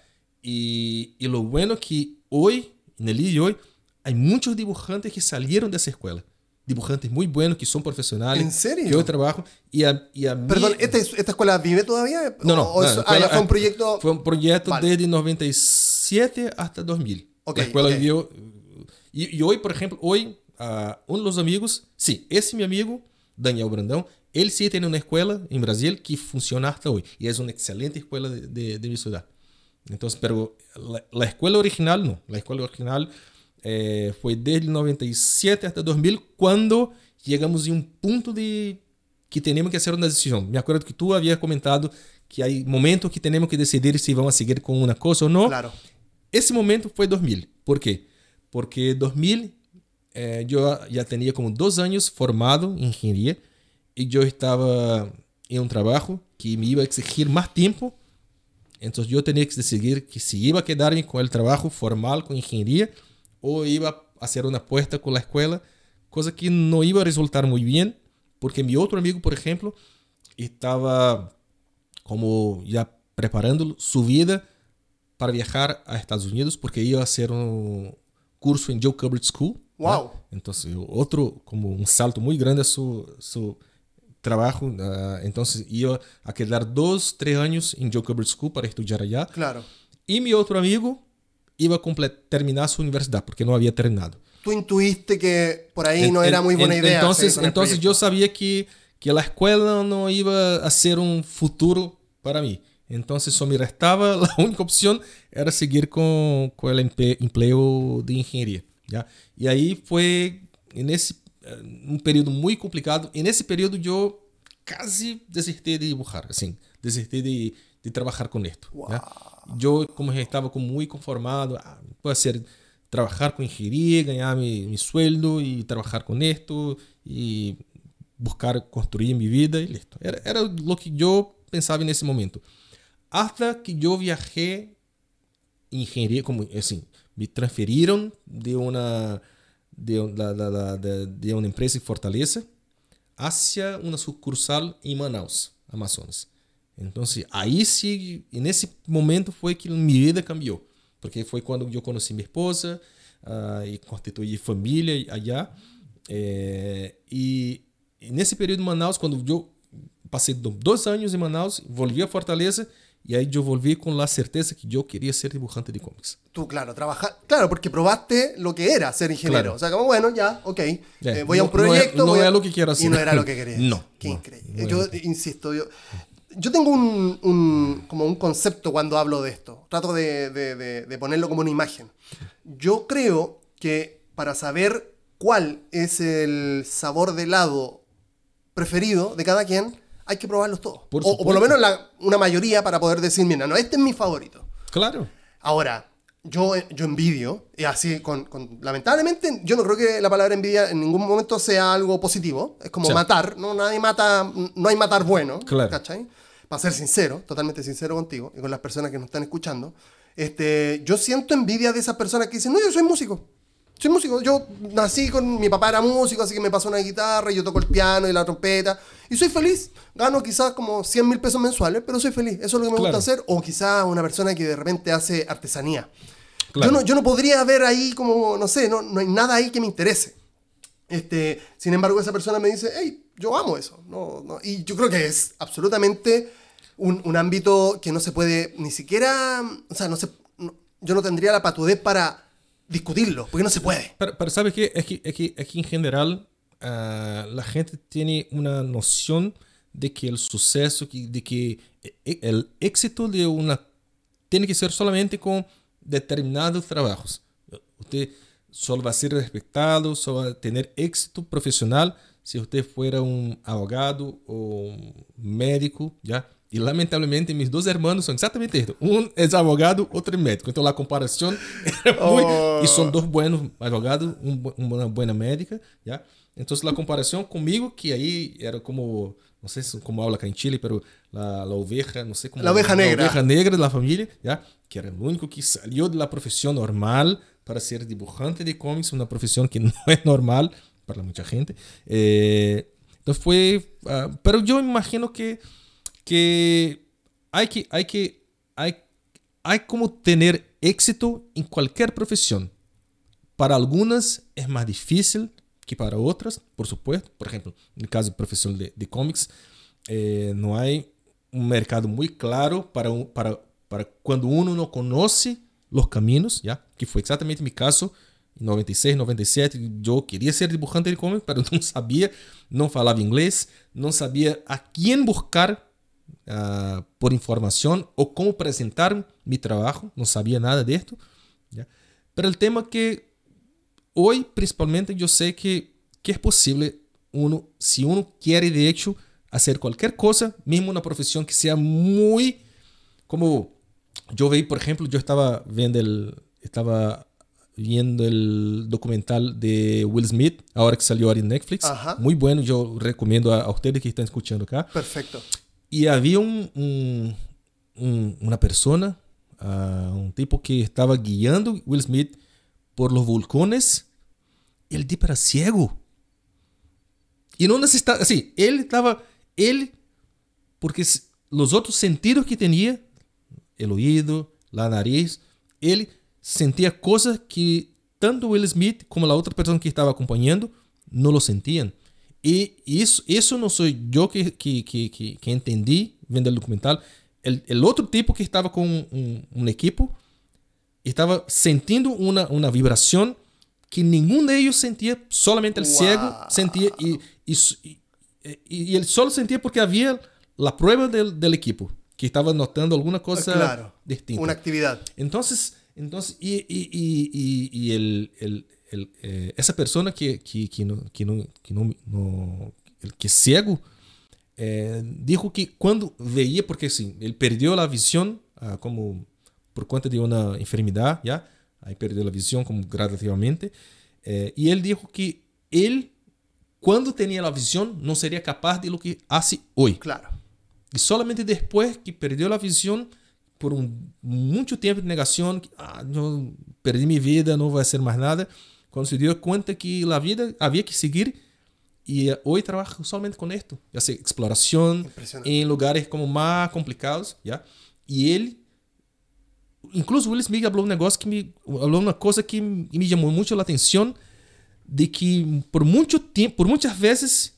Y, y lo bueno es que hoy, en el día de hoy, hay muchos dibujantes que salieron de esa escuela. Dibujantes muy buenos que son profesionales. ¿En serio? Que hoy trabajo. Y a, y a mí- Perdón, ¿este- ¿esta escuela vive todavía? no, no. ¿O no, eso- la ah, ya escuela- fue un proyecto. Fue un proyecto Vale. desde 97 hasta 2000. Ok, la escuela ok. vivió. Y, y hoy, por ejemplo, hoy, ah, uno de los amigos, sí, ese mi amigo, Daniel Brandão, él sí tiene una escuela en Brasil que funciona hasta hoy. Y es una excelente escuela de, de- de mi ciudad. Entonces, pero la, la escuela original no. La escuela original eh, fue desde el 97 hasta 2000 cuando llegamos a un punto de que tenemos que hacer una decisión. Me acuerdo que tú habías comentado que hay momentos que tenemos que decidir si vamos a seguir con una cosa o no. Claro. Ese momento fue 2000. ¿Por qué? Porque 2000 eh, yo ya tenía como dos años formado en ingeniería y yo estaba en un trabajo que me iba a exigir más tiempo. Entonces yo tenía que decidir que si iba a quedarme con el trabajo formal con ingeniería o iba a hacer una apuesta con la escuela, cosa que no iba a resultar muy bien, porque mi otro amigo, por ejemplo, estaba como ya preparando su vida para viajar a Estados Unidos porque iba a hacer un curso en Joe Kubert School. ¿no? Wow. Entonces, otro, como un salto muy grande a su, su trabajo. ah, entonces, iba a quedar dos, tres años en Joe Kubert School para estudiar allá. Claro. Y mi otro amigo iba a comple- terminar su universidad porque no había terminado. Tú intuiste que por ahí En- no era en- muy buena en- idea. Entonces, seguir con el entonces yo proyecto. sabía que, que la escuela no iba a ser un futuro para mí. Entonces, solo me restaba, la única opción era seguir con, con el empleo de ingeniería. ¿ya? Y ahí fue en ese eh, un período muy complicado. En ese período yo casi desistí de dibujar, assim, desistí de, de trabajar con esto. ¿ya? Yo, como já estaba como muy conformado, ah, puedo hacer trabajar con ingeniería, ganar mi, mi sueldo y trabajar con esto y buscar construir mi vida y listo. Era, era lo que yo pensaba en ese momento. Hasta que yo viajé ingeniería, como assim, me transferiram de uma de, de, uma empresa em Fortaleza hacia uma sucursal em Manaus, Amazonas. Então, aí sim, nesse momento foi que minha vida cambiou, porque foi quando eu conheci minha esposa ah, e constituí família allá. Eh, e, e nesse período em Manaus, quando eu passei do- dois anos em Manaus, volvi a Fortaleza e aí eu volvi com a certeza que eu queria ser dibujante de cómics. Tú, claro, trabajar. Claro, porque probaste lo que era ser ingeniero. Claro. O sea, como bueno, ya, ok. Ya, eh, voy a un no- no es- proyecto. no voy a- es lo que quiero Y hacer. no era lo que quería. No, Qué no, increíble. no yo insisto, yo, yo tengo un, un- como un concepto cuando hablo de esto. Trato de, de- de- de ponerlo como una imagen. Yo creo que para saber cuál es el sabor de helado preferido de cada quien, hay que probarlos todos. Por o, o por lo menos la- una mayoría para poder decir, mira, no, este es mi favorito. Claro. Ahora, yo, yo envidio, y así, con, con- lamentablemente, yo no creo que la palabra envidia en ningún momento sea algo positivo. Es como Sí. matar, ¿no? Nadie mata, no hay matar bueno, Claro. ¿cachai? para ser sincero, totalmente sincero contigo y con las personas que nos están escuchando, este, yo siento envidia de esas personas que dicen, no, yo soy músico. Soy músico. Yo nací con. Mi papá era músico, así que me pasó una guitarra y yo toco el piano y la trompeta. Y soy feliz. Gano quizás como 100 mil pesos mensuales, pero soy feliz. Eso es lo que me gusta hacer. O quizás una persona que de repente hace artesanía. Yo, no, yo no podría ver ahí como, no sé, no, no hay nada ahí que me interese. Este, sin embargo, esa persona me dice, hey, yo amo eso. No, no. Y yo creo que es absolutamente un, un, ámbito que no se puede ni siquiera, o sea, no se, yo no tendría la patudez para discutirlo, porque no se puede. Pero, pero ¿sabes qué? Es que, es que, es que en general uh, la gente tiene una noción de que el suceso, de que el éxito de una tiene que ser solamente con determinados trabajos. Usted solo va a ser respetado, solo va a tener éxito profesional si usted fuera un abogado o un médico, ¿ya? E lamentavelmente meus dois irmãos são exatamente isso. Um é advogado, outro é médico. Então a comparação é muito... Oh. E são dois buenos advogados, um, uma boa médica, já. Então a comparação comigo, que aí era como, não sei como habla aqui em Chile, pero la, la oveja, não sei como... La oveja negra. La oveja negra da família, já. Que era o único que saiu da profissão normal para ser dibujante de cómics, uma profissão que não é normal para muita gente. Eh, então foi... Uh, pero eu imagino que que hay que, hay que, hay, hay como tener éxito en cualquier profesión. Para algunas es más difícil que para otras, por supuesto. Por ejemplo, en el caso de profesión de, de cómics, eh, no hay un mercado muy claro para, para, para cuando uno no conoce los caminos, ¿ya? que fue exactamente mi caso. Em 96, 97, eu queria ser dibujante de cómics, mas não sabia, não falava inglês, não sabia a quem buscar uh, por informação ou como apresentar meu trabalho, não sabia nada disso. ¿ya? Pero el tema que hoje, principalmente, eu sei que, que é possível, uno, se uno quer de hecho fazer qualquer coisa, mesmo uma profissão que seja muito como eu vi, por exemplo, eu estava vendo el, estava viendo el documental de Will Smith, ahora que salió en Netflix. Ajá. Muy bueno, yo recomiendo a, a ustedes que están escuchando acá. Perfecto. E havia um, um, um uma pessoa, uh, um tipo que estava guiando Will Smith por los vulcanes. Ele tipo era cego. E não necessitava, assim, ele estava, ele, porque os outros sentidos que tinha, o ouvido, a nariz, ele sentia coisas que tanto Will Smith como a outra pessoa que estava acompanhando não lo sentiam. Y eso, eso no soy yo que, que, que, que entendí viendo el documental. El, el, otro tipo que estaba con un, un equipo estaba sintiendo una, una, vibración que ninguno de ellos sentía, solamente el wow. ciego sentía y, y, y, y, él solo sentía porque la prueba del, del equipo, que estaba notando alguna cosa claro, distinta. Una actividad. Entonces, entonces y, y el, el el, eh, essa pessoa que, que, que, não, que, não, que, não, não, que cego, eh, dijo que quando veía, porque assim, ele perdeu a visão ah, como por conta de uma enfermidade, já, aí perdeu a visão como gradativamente, eh, e ele disse que ele, quando tinha a visão, não seria capaz de lo que hace hoje. Claro. E solamente depois que perdeu a visão, por um muito tempo de negação, que, ah, perdi minha vida, não vai ser mais nada, cuando se dio cuenta que la vida había que seguir y hoy trabaja solamente con esto, sea exploración en lugares como más complicados, ¿ya? Y él, incluso Will Smith habló un negocio que me, habló una cosa que me llamó mucho la atención, de que por mucho tiempo, por muchas veces,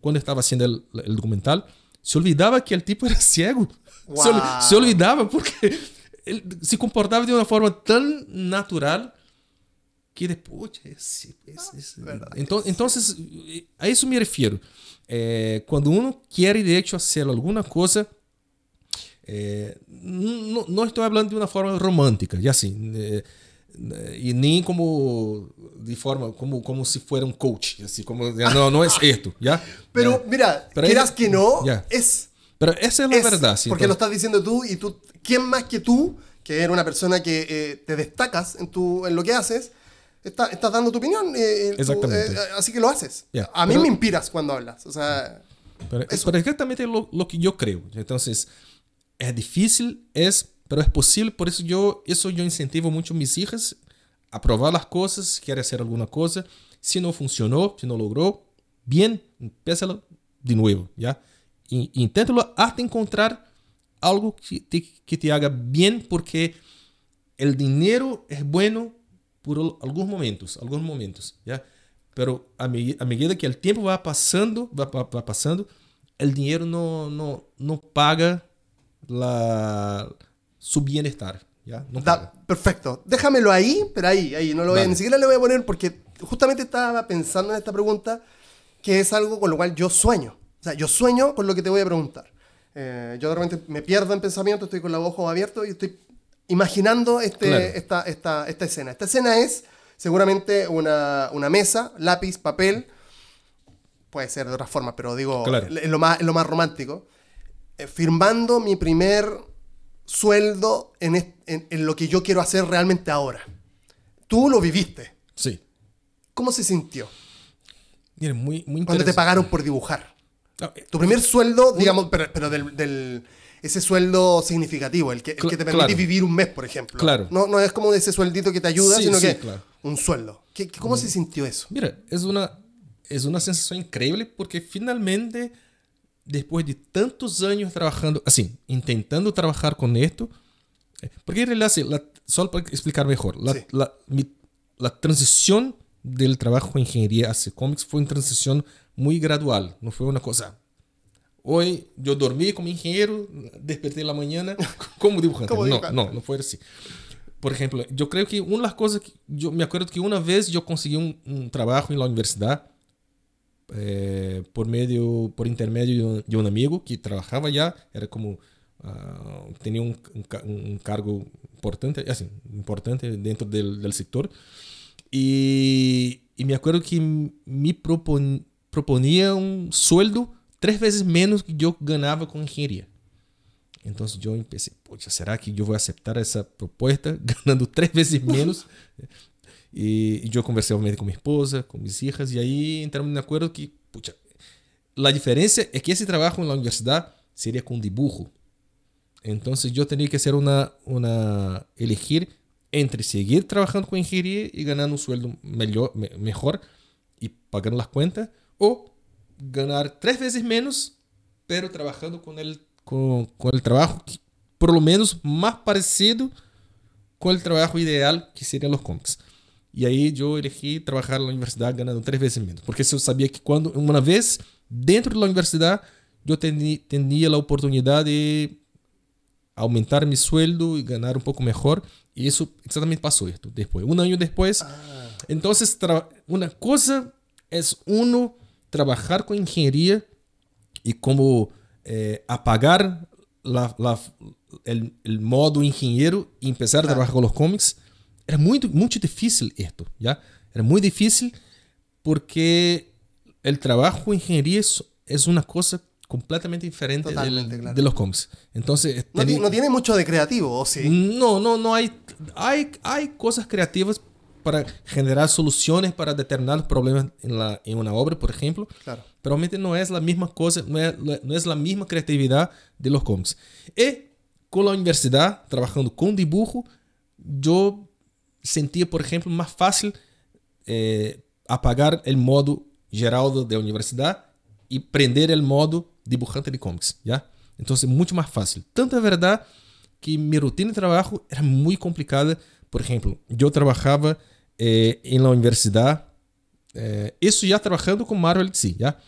cuando estaba haciendo el, el documental, se olvidaba que el tipo era ciego. Wow. Se, se olvidaba porque él se comportaba de una forma tan natural que depois esse, esse, esse. então então a isso me refiro é, quando um quer de hecho fazer alguma coisa é, não, não estou falando de uma forma romântica e assim é, e nem como de forma como como se fuera um coach assim como não não é certo já pero é. mira pero quieras que yeah. es pero esa es la es, verdad sí, porque entonces, lo estás diciendo tú y tú quién más que tú que eres una persona que eh, te destacas en tu en lo que haces está, estás dando tu opinión. Eh, Exactamente. Tu, eh, así que lo haces. Yeah. A mí Pero, me inspiras cuando hablas. O sea. Pero, pero es exactamente lo, lo, que yo creo. Entonces, es difícil, es, pero es posible. Por eso yo, eso yo incentivo mucho a mis hijas a probar las cosas, quiere hacer alguna cosa. Si no funcionó, si no logró, bien, empieza de nuevo, ¿ya? Y, inténtalo hasta encontrar algo que te, que te haga bien, porque el dinero es bueno por algunos momentos, algunos momentos, ¿ya? Pero a, a medida que el tiempo va pasando, va, va, va pasando, el dinero no, no, no paga la, su bienestar. ¿ya? No da, perfecto. Déjamelo ahí, pero ahí, ahí. No lo voy, ni siquiera le voy a poner porque justamente estaba pensando en esta pregunta que es algo con lo cual yo sueño. O sea, yo sueño con lo que te voy a preguntar. Eh, yo de repente me pierdo en pensamiento, estoy con los ojos abiertos y estoy imaginando este, esta, esta, esta, escena. Esta escena es seguramente una, una, mesa, lápiz, papel. Puede ser de otra forma, pero digo, en, lo más, lo más romántico. Eh, firmando mi primer sueldo en, en, en, lo que yo quiero hacer realmente ahora. Tú lo viviste. Sí. ¿Cómo se sintió? Muy, muy Cuando te pagaron por dibujar. Eh, tu primer sueldo, digamos, pero, pero del, del, ese sueldo significativo, el que, el que te permite claro. vivir un mes, por ejemplo. Claro. No, no es como ese sueldito que te ayuda, sí, sino sí, que claro. un sueldo. ¿Qué, ¿Cómo mm. se sintió eso? Mira, es una, es una sensación increíble porque finalmente, después de tantos años trabajando, así, intentando trabajar con esto, eh, porque en realidad, la, solo para explicar mejor, la, sí. la, mi, la transición del trabajo en ingeniería hacia cómics fue una transición muy gradual, no fue una cosa. Hoy yo dormí como ingeniero, desperté en la mañana como dibujante. como dibujante. No, no, no fue así. Por ejemplo, yo creo que una de las cosas que yo me acuerdo que una vez yo conseguí un, un trabajo en la universidad eh, por medio, por intermedio de un, de un, amigo que trabajaba ya, era como uh, tenía un, un, cargo importante, así, importante dentro del, del sector. Y, y, me acuerdo que me propon, proponía un sueldo tres veces menos que yo ganaba con ingeniería. Entonces yo empecé, poxa, ¿será que yo voy a aceptar esa propuesta ganando tres veces menos? y, y, yo conversé con mi esposa, con mis hijas, y ahí entramos de acuerdo que, pucha, la diferencia es que ese trabajo en la universidad sería con dibujo. Entonces yo tenía que hacer una, una elegir entre seguir trabajando con ingeniería y ganando un sueldo mejor, mejor y pagando las cuentas, o ganar tres veces menos, pero trabajando con el, con, con el trabajo que, por lo menos más parecido con el trabajo ideal que serían los cómics. Y ahí yo elegí trabajar en la universidad ganando tres veces menos, porque yo sabía que cuando una vez dentro de la universidad yo tenía, tenía la oportunidad de aumentar mi sueldo y ganar un poco mejor. Y eso exactamente pasó esto después, un año después. Ah. Entonces, una cosa es uno trabajar con ingeniería y como eh, apagar la, la, el, el, modo ingeniero y empezar claro. a trabajar con los cómics. Era muy, mucho difícil esto, ¿ya? Era muy difícil porque el trabajo en ingeniería es, es una cosa completamente diferente del, claro. de los cómics. Entonces, no, tiene mucho de creativo, ¿o sí? No, no, no hay, hay, hay cosas creativas para generar soluciones para determinados problemas en, la, en una obra, por ejemplo. Claro. Pero realmente no es la misma cosa, no es, no es la misma creatividad de los cómics. Y con la universidad, trabajando con dibujo, yo sentía, por ejemplo, más fácil eh, apagar el modo Geraldo de la universidad y prender el modo dibujante de cómics, ¿ya? Entonces, mucho más fácil. Tanto es verdad que mi rutina de trabajo era muy complicada. Por ejemplo, yo trabajaba eh, en la universidad, eh, eso ya trabajando con Marvel sí, ¿ya?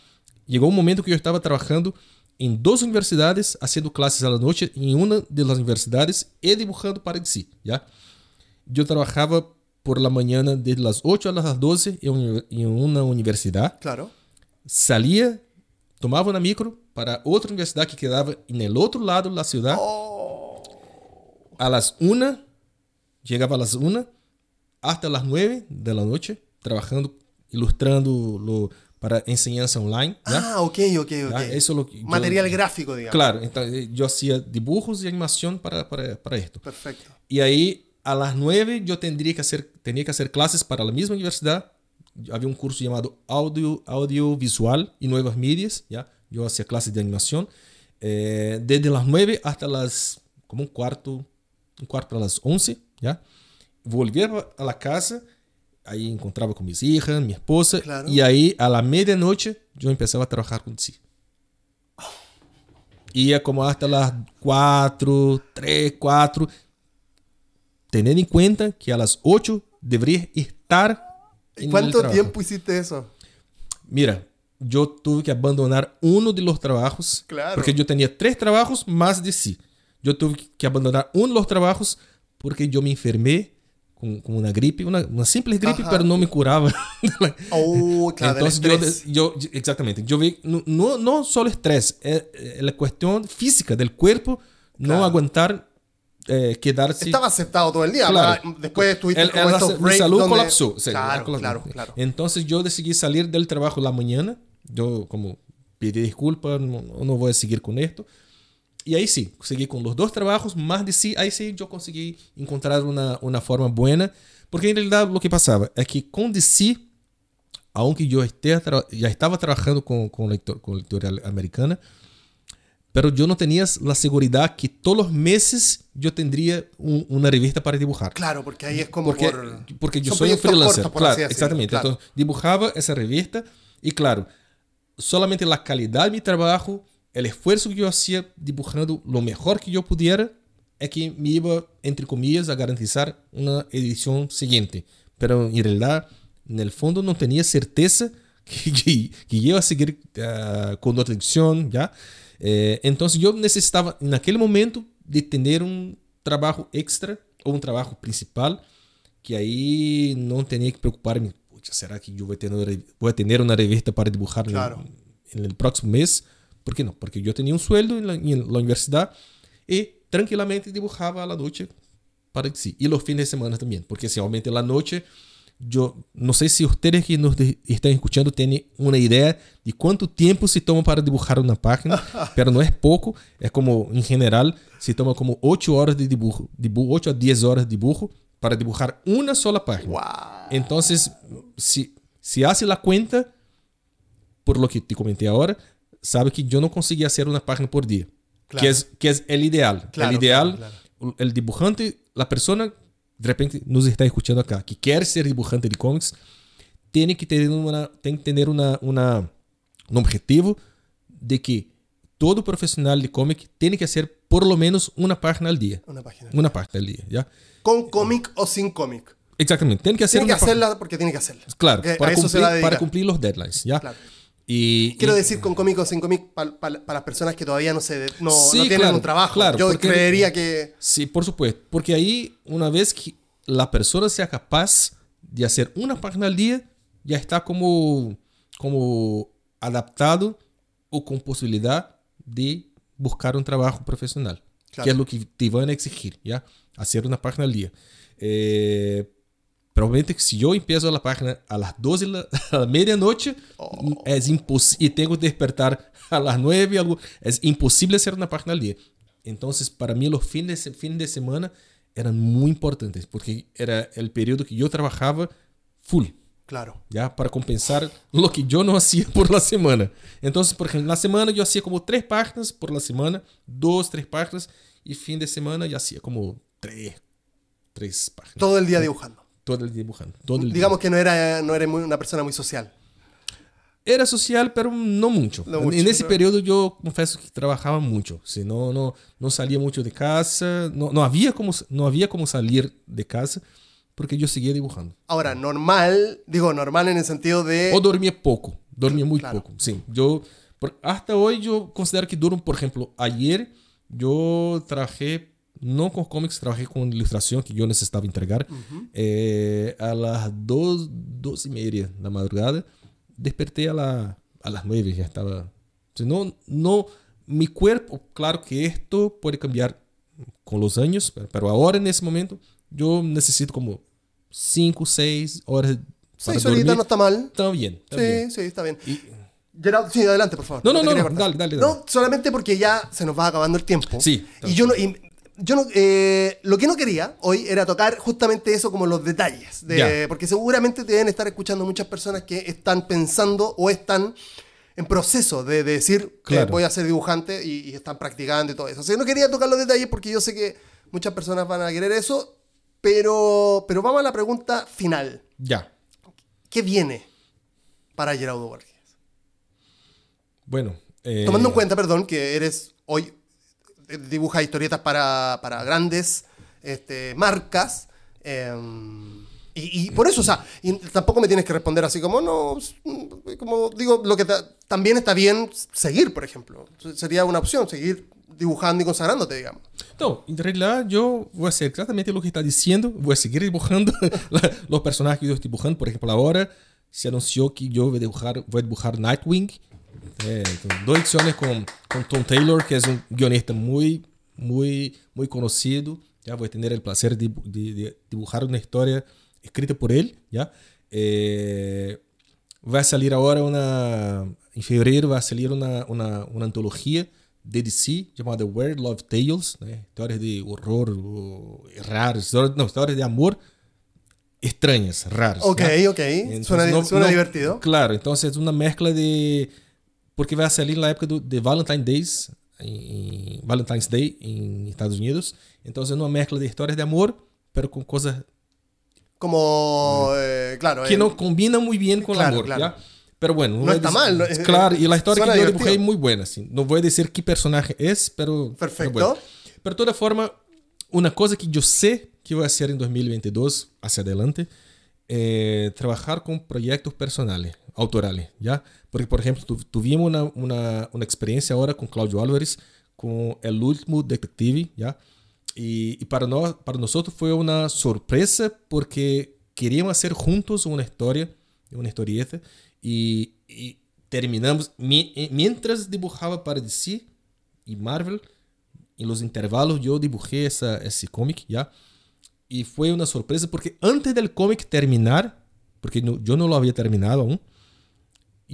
Llegó un momento que yo estaba trabajando en dos universidades, haciendo clases a la noche en una de las universidades y dibujando para sí, ¿ya? Yo trabajaba por la mañana desde las 8 a las 12 en una universidad. Claro. Salía, tomaba una micro para otra universidad que quedaba en el otro lado de la ciudad. Oh. A las 1, llegaba a las 1 hasta las 9 de la noche, trabajando, ilustrando lo, para enseñanza online. ¿ya? Ah, ok, ok, ok. Eso lo, Material yo, gráfico, digamos. Claro, entonces yo hacía dibujos y animación para, para, para esto. Perfecto. Y ahí a las 9 yo tendría que hacer, tenía que hacer clases para la misma universidad. Había un curso llamado Audio, Audiovisual y Nuevas Medias, ¿ya? yo hacía clases de animación, eh, desde las 9 hasta las, como un cuarto, un cuarto para las 11, ¿ya? Volvía a la casa, ahí encontraba con mis hijas, mi esposa, Claro. y ahí a la medianoche yo empezaba a trabajar con sí. Ia como hasta las 4, 3, 4, teniendo en cuenta que a las 8 debería estar en ¿Cuánto tiempo hiciste eso? Mira, yo tuve que abandonar uno de los trabajos. Claro. Porque yo tenía tres trabajos más de sí. Yo tuve que abandonar uno de los trabajos porque yo me enfermé una gripe, una, una simple gripe, Ajá. pero no me curaba. Oh, claro, Entonces yo, exactamente, yo vi, no, no, no solo estrés, es, es la cuestión física del cuerpo, no Claro. aguantar eh, quedarse... Estaba aceptado todo el día. Claro. Después estuviste El- el- estos mi salud donde- colapsó. sí, Claro, colapsó. claro, claro. Entonces yo decidí salir del trabajo la mañana. Yo como pedí disculpas, no, no voy a seguir con esto. Y ahí sí, seguí con los dos trabajos, más de sí, ahí sí yo conseguí encontrar una, una forma buena. Porque en realidad lo que pasaba es que con DC, aunque yo esté tra- ya estaba trabajando con, con, la, editor- con la editorial americana, pero yo no tenía la seguridad que todos los meses yo tendría un- una revista para dibujar. Claro, porque ahí es como Porque, por... porque yo son soy un proyectos freelancer. cortos, por claro, así decirlo, exactamente. claro. Entonces, dibujaba esa revista y claro, solamente la calidad de mi trabajo, el esfuerzo que yo hacía dibujando lo mejor que yo pudiera, es que me iba, entre comillas, a garantizar una edición siguiente. Pero en realidad, en el fondo, no tenía certeza que, que, que iba a seguir ah, con otra edición, ¿ya? Eh, entonces yo necesitaba, en aquel momento, de tener un trabajo extra o un trabajo principal que aí não tinha que preocupar-me. "Pucha, Será que uma re- vou ter uma revista para dibujar no- Claro. no, próximo mês? Por que não? Porque eu tinha um sueldo na, na universidade e tranquilamente dibujava à noite para si. E los fines de semana também. Porque se aumente a noite, eu não sei se vocês que nos estão escutando têm uma ideia de quanto tempo se toma para dibujar uma página, pero não é pouco, é como em geral se toma como 8 horas de dibujo, dibujo 8 a 10 horas de dibujo para dibujar uma sola página. Wow. Entonces, si, si hace la cuenta, por lo que te comenté ahora, sabe que yo no conseguí hacer una página por día. Claro. Que, es, que es el ideal. Claro, el ideal, claro, el dibujante, la persona, de repente nos está escuchando acá, que quiere ser dibujante de cómics, tiene que tener, una, tiene que tener una, una, un objetivo de que todo profesional de cómic tiene que hacer por lo menos una página al día. Una página. Una página al día, ¿ya? Con cómic o sin cómic. Exactamente. Tiene que hacer Tiene que hacerla porque tiene que hacerla. Claro, para cumplir, para cumplir los deadlines, ¿ya? Claro. Y, Quiero y- decir con cómic o sin cómic para las personas que todavía no, se, no, Sí, no tienen claro, un trabajo. claro, Yo porque- creería que... Sí, por supuesto. Porque ahí, una vez que la persona sea capaz de hacer una página al día, ya está como, como adaptado o con posibilidad de buscar un trabajo profesional. Claro. Que es lo que te van a exigir, ¿ya? Hacer una página al día. Eh, Provavelmente que si yo empiezo la página a las 12 de la, a la medianoche, Oh. es imposible, y tengo que despertar a las 9, algo, es imposible hacer una página al día. Entonces, para mí los fines de, fines de semana eran muy importantes, porque era el periodo que yo trabajaba full, Claro. ¿ya? Para compensar lo que yo no hacía por la semana. Entonces, por ejemplo, la semana yo hacía como tres páginas por la semana, dos, tres páginas, y fin de semana yo hacía como tres, tres páginas. Todo el día dibujando. Todo el día dibujando. Todo el día. Digamos que no era, no era muy- una persona muy social. Era social, pero no mucho. No mucho, en ese ¿no? periodo yo confieso que trabajaba mucho. Si no, no, no salía mucho de casa. No, no, había como, no había como salir de casa porque yo seguía dibujando. Ahora, normal, digo normal en el sentido de... O dormía poco. Dormía muy Claro. poco. Sí, yo... por- hasta hoy yo considero que duran, por ejemplo, ayer yo trabajé, no con cómics, trabajé con ilustración que yo necesitaba entregar. Eh, a las dos, dos y media de la madrugada, desperté a, la, a las nueve, ya estaba... Si no, no, mi cuerpo, claro que esto puede cambiar con los años, pero- ahora en ese momento yo necesito como cinco, seis horas para Seis horitas dormir. no está mal. Está bien, está Sí, bien. sí, está bien. Y- Gerardo, sí, adelante, por favor. No, no, no, no, dale, dale, dale. No, solamente porque ya se nos va acabando el tiempo. Sí. Y yo no... y yo no eh, lo que no quería hoy era tocar justamente eso como los detalles. de- porque seguramente te deben estar escuchando muchas personas que están pensando o están en proceso de, decir que voy a ser dibujante y, están practicando y todo eso. O sea, no quería tocar los detalles porque yo sé que muchas personas van a querer eso, pero, pero vamos a la pregunta final. Ya. ¿Qué viene para Gerardo Borges? Bueno. Eh, Tomando en cuenta, perdón, que eres hoy, eh, dibuja historietas para, para grandes este, marcas. Em, y, por eso, o sea, tampoco me tienes que responder así como, no, como digo, lo que también está bien seguir, por ejemplo. Sería una opción, seguir dibujando y consagrándote, digamos. No, en realidad yo voy a hacer exactamente lo que está diciendo, voy a seguir dibujando los personajes que yo estoy dibujando. Por ejemplo, ahora se anunció que voy a dibujar, voy a dibujar Nightwing, ediciones con, con Tom Taylor, que es un guionista muy, muy, muy conocido. Ya voy a tener el placer de, de dibujar una historia escrita por él, ¿ya? Eh, vai salir agora uma... Em fevereiro vai salir uma, uma, uma antologia de DC chamada Weird Love Tales, né? Histórias de horror raras, histórias, não, histórias de amor estranhas, raras. Ok, né? ok. Entonces, suena, no, suena no, divertido. Claro, então é uma mescla de... Porque vai sair na época do, de Valentine's Days, em, Valentine's Day em Estados Unidos. Então é uma mescla de histórias de amor, pero com coisas como, eh, claro. Que no combina muy bien con el amor, ¿ya? Pero bueno. No está mal. claro, y la historia que yo dibujé es muy buena. ¿sí? No voy a decir qué personaje es, pero... Perfecto. Bueno. Pero de toda forma, una cosa que yo sé que voy a hacer en 2022, hacia adelante, eh, trabajar con proyectos personales, autorales, ¿ya? Porque, por ejemplo, tu, tuvimos una, una, una, experiencia ahora con Claudio Álvarez, con El Último Detective, ¿ya? Y, para, no, para nosotros fue una sorpresa porque queríamos hacer juntos una historia, una historieta, y, y terminamos, eh, mientras dibujaba para DC y Marvel, en los intervalos yo dibujé esa, ese cómic, ¿ya? Y fue una sorpresa porque antes del cómic terminar, porque yo no lo había terminado aún,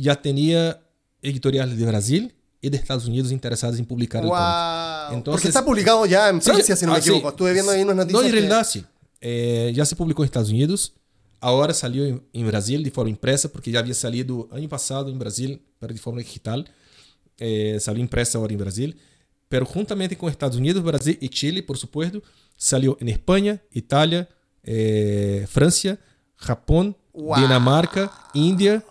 ya tenía editoriales de Brasil y de Estados Unidos interesados en publicar wow. el cómic. Entonces, Porque está publicado ya en Francia, sí, si no me ah, equivoco. Sí. Estuve viendo ahí unas noticias. No, en realidad sí. Eh, ya se publicó en Estados Unidos. Ahora salió en, en, Brasil de forma impresa, porque ya había salido año pasado en Brasil, pero de forma digital. Eh, salió impresa ahora en Brasil. Pero juntamente con Estados Unidos, Brasil y Chile, por supuesto, salió en España, Italia, eh, Francia, Japón, wow. Dinamarca, India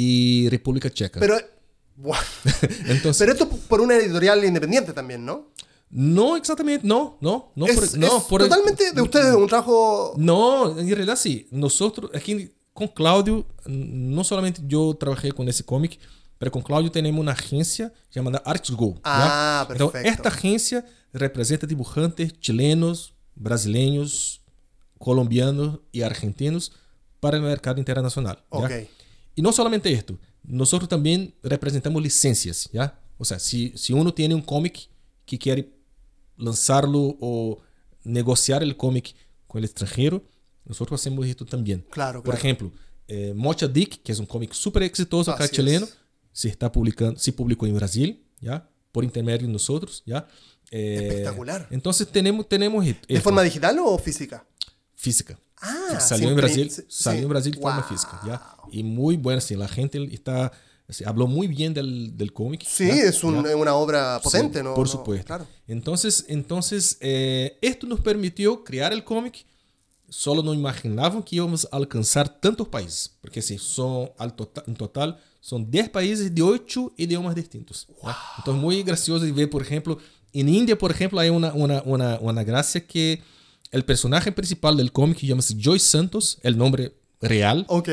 y República Checa. Pero Entonces, Pero esto por una editorial independiente también, ¿no? No, exactamente, no, no, no. Es, no totalmente de ustedes, un trabajo... No, en realidad sí. Nosotros, aquí con Claudio, no solamente yo trabajé con ese cómic, pero con Claudio tenemos una agencia llamada Arts Go. Ah, perfecto. Entonces, esta agencia representa dibujantes chilenos, brasileños, colombianos y argentinos para el mercado internacional. Okay. Y no solamente esto, nosotros también representamos licencias, ¿ya? O sea, si, si uno tiene un cómic que quiere lanzarlo o negociar el cómic con el extranjero, nosotros hacemos esto también. Claro, Por ejemplo, eh, Mocha Dick, que es un cómic súper exitoso acá chileno, se está publicando, se publicó en Brasil, ¿ya? Por intermedio de nosotros, ¿ya? Eh, Espectacular. Entonces tenemos, tenemos ¿De forma digital o física? Física. Ah, salió en Brasil, salió en Brasil de forma física, ¿ya? Y muy buena, sí, la gente está, habló muy bien del, del cómic. Sí, es un, una obra potente, ¿no? Por supuesto. claro. Entonces, entonces eh, esto nos permitió crear el cómic. Solo no imaginaban que íbamos a alcanzar tantos países, porque sí, son al total, en total son 10 países de 8 idiomas distintos. Wow. Entonces, muy gracioso de ver, por ejemplo, en India, por ejemplo, hay una, una, una, una gracia que el personaje principal del cómic llama Joyce Santos, el nombre real. Ok.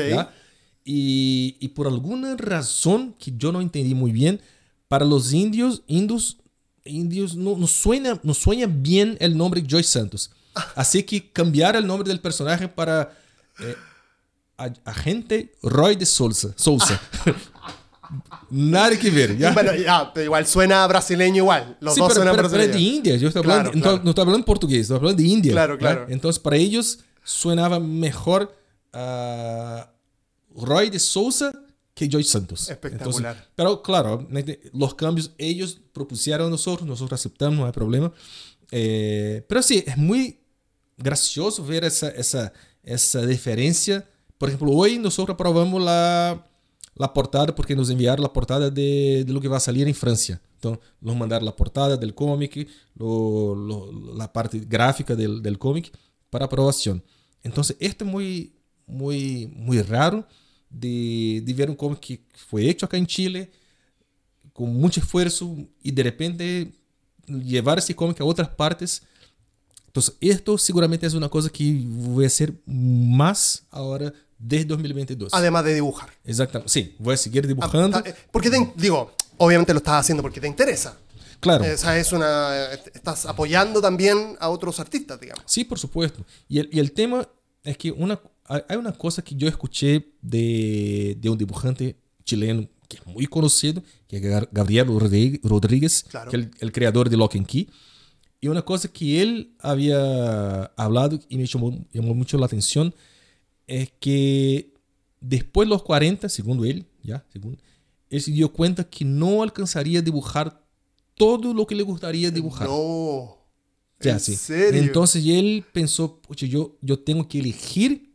Y, y, por alguna razón que yo no entendí muy bien, para los indios, indios, indios no, no, suena, no suena bien el nombre Joyce Santos. Así que cambiar el nombre del personaje para eh, Agente Roy de Sousa. Sousa. Nada que ver, ¿ya? Bueno, ya, pero igual suena brasileño igual. Los sí, dos pero, suenan pero, pero es de India. Yo estoy hablando, claro, no estoy hablando portugués, estoy hablando de India. Claro, claro. ¿ya? Entonces, para ellos sonaba mejor uh, Roy de Sousa que Joy Santos. Espectacular. Entonces, pero claro, los cambios ellos propusieron a nosotros, nosotros aceptamos, no hay problema. Eh, pero sí, es muy gracioso ver esa, esa, esa diferencia. Por ejemplo, hoy nosotros aprobamos la la portada, porque nos enviaron la portada de, de lo que va a salir en Francia. Entonces, nos mandaron la portada del cómic, lo, lo, la parte gráfica del, del cómic para aprobación. Entonces, esto es muy, muy, muy raro de, de ver un cómic que fue hecho acá en Chile con mucho esfuerzo y de repente llevar ese cómic a otras partes. Entonces, esto seguramente es una cosa que voy a hacer más ahora desde 2022. Además de dibujar. Exactamente, sí, voy a seguir dibujando. Ah, ah, porque te, digo, obviamente lo estás haciendo porque te interesa. Claro. O sea, es una, estás apoyando también a otros artistas, digamos. Sí, por supuesto. Y el, y el tema es que una, hay una cosa que yo escuché de, de un dibujante chileno que es muy conocido, que es Gabriel Rodríguez, Claro. que es el, el creador de Lock and Key. Y una cosa que él había hablado y me llamó, llamó mucho la atención es que después de los 40, según él, ya, según, él se dio cuenta que no alcanzaría a dibujar todo lo que le gustaría dibujar. No. Ya, ¿En sí. serio? Entonces él pensó, pucha, yo, yo tengo que elegir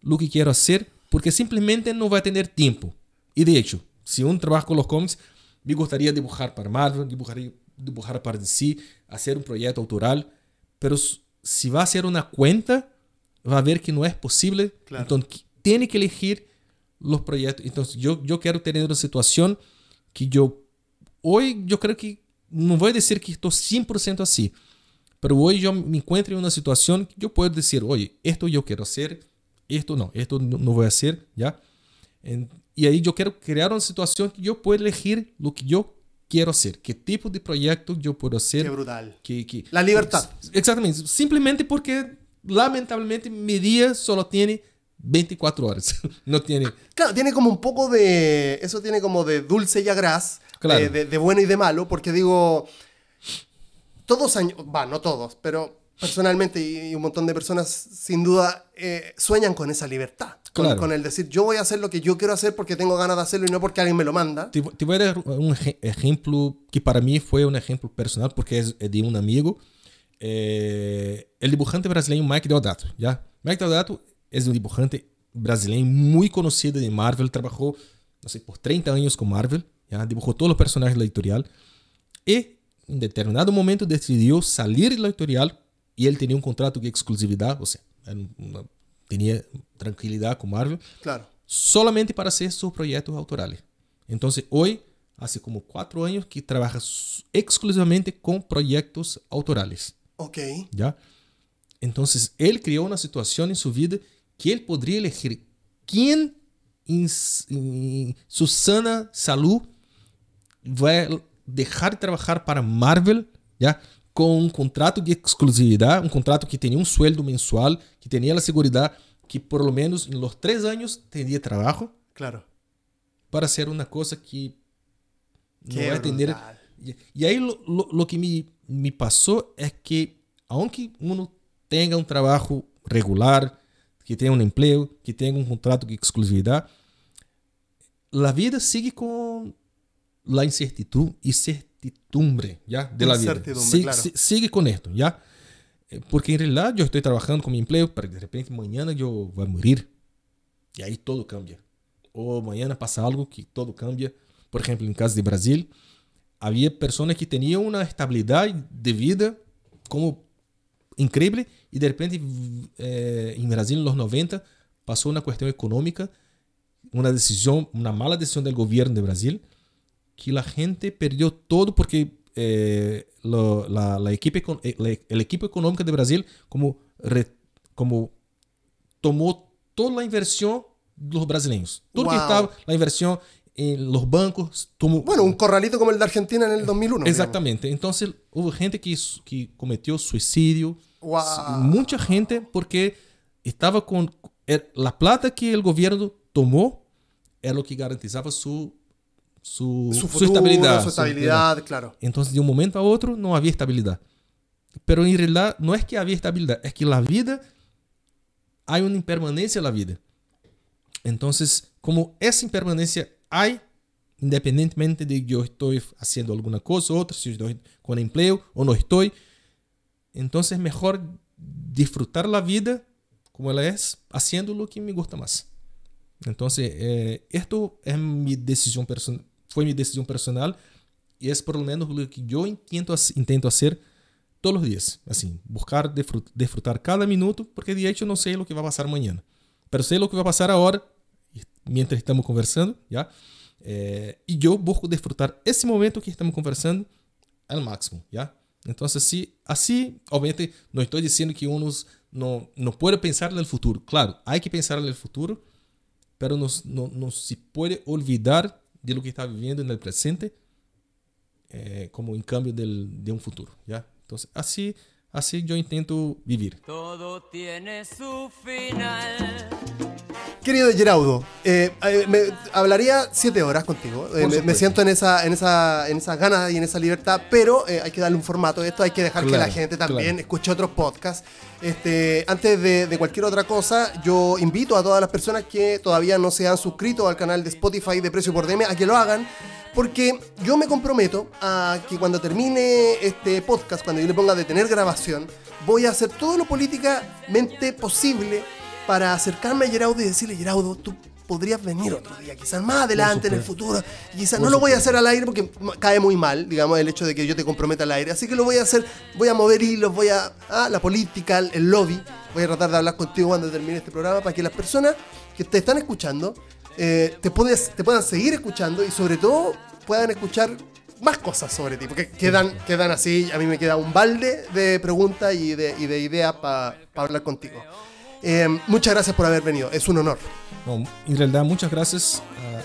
lo que quiero hacer porque simplemente no va a tener tiempo. Y de hecho, si un trabajo con los cómics, me gustaría dibujar para Marvel, dibujaría, dibujar para DC, hacer un proyecto autoral, pero si va a hacer una cuenta, va a ver que no es posible. Claro. Entonces, tiene que elegir los proyectos. Entonces, yo, yo quiero tener una situación que yo, hoy yo creo que, no voy a decir que estoy 100% así, pero hoy yo me encuentro en una situación que yo puedo decir, oye, esto yo quiero hacer, esto no, esto no, no voy a hacer, ¿ya? En- y ahí yo quiero crear una situación que yo pueda elegir lo que yo quiero hacer, qué tipo de proyecto yo puedo hacer. Qué brutal. que- que- La libertad. Exactamente, simplemente porque lamentablemente mi día solo tiene 24 horas, no tiene... Claro, tiene como un poco de. Eso tiene como de dulce y agraz. Claro. De, de- de bueno y de malo, porque digo. Todos años. Va, no todos, pero personalmente y, y un montón de personas, sin duda, eh, sueñan con esa libertad. Con, Claro. con el decir, yo voy a hacer lo que yo quiero hacer porque tengo ganas de hacerlo y no porque alguien me lo manda. Te, te voy a dar un ej- ejemplo que para mí fue un ejemplo personal porque es de un amigo. Eh, el dibujante brasileño Mike Deodato, ¿ya? Mike Deodato es un dibujante brasileño muy conocido de Marvel, trabajó, no sé, por 30 años con Marvel, ¿ya? Dibujó todos los personajes de la editorial y en determinado momento decidió salir de la editorial y él tenía un contrato de exclusividad, o sea, era una- tenía tranquilidad con Marvel Claro. solamente para hacer sus proyectos autorales. Entonces, hoy, hace como cuatro años que trabaja s- exclusivamente con proyectos autorales, Ok. ¿ya? Entonces, él creó una situación en su vida que él podría elegir quién en, su sana salud va a dejar de trabajar para Marvel, ¿ya? Con un contrato de exclusividad, un contrato que tenía un sueldo mensual, que tenía la seguridad que por lo menos en los tres años tendría trabajo Claro. para hacer una cosa que no Qué va a tener. brutal. Y, y ahí lo, lo- lo que me, me pasó es que, aunque uno tenga un trabajo regular, que tenga un empleo, que tenga un contrato de exclusividad, la vida sigue con la incertidumbre, incertidumbre ¿ya? de la vida. Sigue, claro. si- sigue con esto, ¿ya? Porque en realidad yo estoy trabajando con mi empleo, pero de repente mañana yo voy a morir. Y ahí todo cambia. O mañana pasa algo que todo cambia. Por ejemplo, en caso de Brasil, había personas que tenían una estabilidad de vida como increíble y de repente eh, en Brasil en los 90 pasó una cuestión económica, una decisión, una mala decisión del gobierno de Brasil, que la gente perdió todo porque eh, lo- la, la equipe, eh, la- el equipo económico de Brasil como, re- como tomó toda la inversión de los brasileños. Todo que Wow. estaba, la en los bancos, tomó, Bueno, un corralito como el de Argentina en el 2001. digamos. Exactamente. Entonces hubo gente que, su- que cometió suicidio. Wow. Mucha gente porque estaba con... er- La plata que el gobierno tomó era lo que garantizaba su, su, Su su futuro, estabilidad. su su estabilidad, claro. Entonces, de un momento a otro, no había estabilidad. Pero en realidad, no es que había estabilidad, es que la vida, hay una impermanencia en la vida. Entonces, como esa impermanencia hay, independientemente de yo estoy haciendo alguna cosa otra, si estoy con empleo o no estoy, entonces es mejor disfrutar la vida como ela es, haciendo lo que me gusta más. Entonces, eh, esto es mi decisión person fue mi decisión personal y es por lo menos lo que yo intento, intento hacer todos los días. Así, buscar disfrutar cada minuto, porque de hecho no sé lo que va a pasar mañana. Pero sé lo que va a ahora, mientras estamos conversando, ¿ya? Eh, y yo busco disfrutar ese momento que estamos conversando al máximo, ¿ya? Entonces, sí, así, obviamente, no estoy diciendo que uno no, no puede pensar en el futuro. Claro, hay que pensar en el futuro, pero no, no, no se puede olvidar de lo que está viviendo en el presente eh, como en cambio del, de un futuro, ¿ya? Entonces, así, así yo intento vivir. Todo tiene su final. Querido Geraudo, eh, eh, me hablaría siete horas contigo. Eh, me, siento en esa, en esa, en esas ganas y en esa libertad, pero hay que darle un formato a esto, hay que dejar que la gente también escuche otros podcasts. Este, antes de, de, cualquier otra cosa, yo invito a todas las personas que todavía no se han suscrito al canal de Spotify de Precio por DM a que lo hagan, porque yo me comprometo a que cuando termine este podcast, cuando yo le ponga detener grabación, voy a hacer todo lo políticamente posible para acercarme a Geraudo y decirle, Geraudo, tú podrías venir otro día, quizás más adelante en el futuro. quizás no lo voy a hacer al aire porque cae muy mal, digamos, el hecho de que yo te comprometa al aire. Así que lo voy a hacer, voy a mover hilos, voy a. Ah, la política, el lobby. Voy a tratar de hablar contigo cuando termine este programa para que las personas que te están escuchando eh, te, puedes, te puedan seguir escuchando y sobre todo puedan escuchar más cosas sobre ti, porque quedan, quedan así, a mí me queda un balde de preguntas y de, y de ideas para hablar contigo. Eh, muchas gracias por haber venido, es un honor. en realidad, muchas gracias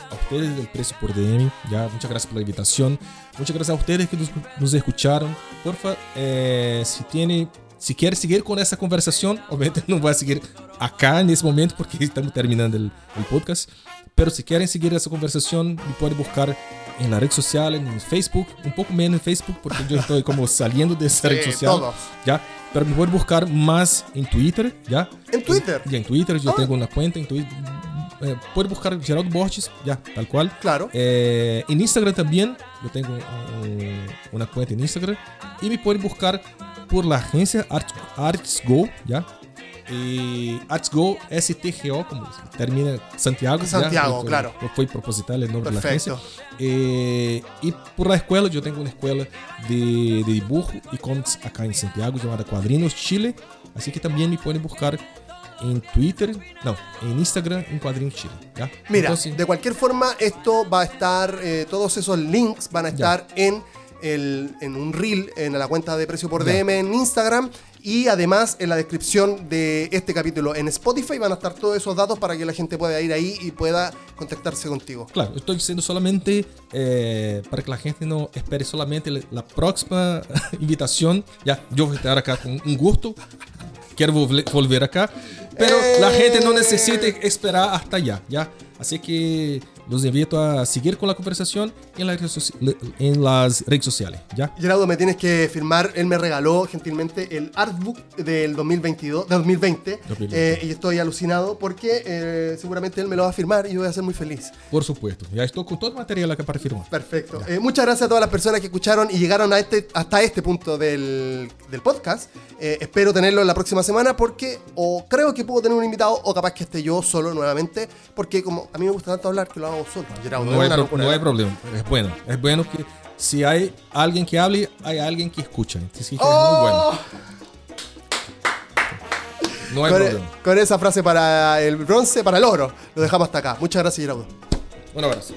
a, ustedes del Precio por DM, ya, muchas gracias por la invitación, muchas gracias a ustedes que nos, escucharon. Porfa, eh, si tiene, si quiere seguir con esa conversación, obviamente no voy a seguir acá en ese momento porque estamos terminando el, el podcast, pero si quieren seguir esa conversación, me pueden buscar en la red social, en Facebook, un poco menos en Facebook porque yo estoy como saliendo de esa red social. ¿ya? Pero me pueden buscar más en Twitter, ¿ya? ¿En Twitter? Ya, en Twitter, yo ah. tengo una cuenta en Twitter. Eh, pueden buscar Geraldo Borges, ya, tal cual. Claro. Eh, en Instagram también, yo tengo una cuenta en Instagram. Y me pueden buscar por la agencia Arts, Go, ¿ya? Y Go STGO, como termina Santiago. Santiago, claro. Fue proposital el nombre de la agencia. Eh, y por la escuela, yo tengo una escuela de, de dibujo y cómics acá en Santiago llamada Cuadrinos Chile. Así que también me pueden buscar en Twitter, no, en Instagram, en Cuadrinos Chile. ¿ya? Mira, de cualquier forma, esto va a estar, eh, todos esos links van a estar en, el, en un reel en la cuenta de Precio por DM en Instagram y además en la descripción de este capítulo en Spotify van a estar todos esos datos para que la gente pueda ir ahí y pueda contactarse contigo. Claro, estoy diciendo solamente eh, para que la gente no espere solamente la próxima invitación. Ya, yo voy a estar acá con un gusto. Quiero volver acá. Pero la gente no necesita esperar hasta allá, ¿ya? Así que los invito a seguir con la conversación en, en las redes sociales. ¿ya? Gerardo, me tienes que firmar. Él me regaló gentilmente el artbook del 2022, 2020. Eh, y estoy alucinado porque eh, seguramente él me lo va a firmar y yo voy a ser muy feliz. Por supuesto. Ya estoy con todo el material acá para firmar. Perfecto. Eh, muchas gracias a todas las personas que escucharon y llegaron a este, hasta este punto del, del podcast. espero tenerlo la próxima semana porque o creo que puedo tener un invitado o capaz que esté yo solo nuevamente porque como a mí me gusta tanto hablar que lo hago no, hay, problema. Es bueno. Es bueno que si hay alguien que hable, hay alguien que escucha. es muy bueno. No hay con, problema. Con esa frase para el bronce, para el oro, lo dejamos hasta acá. Muchas gracias, Gerardo. Un abrazo.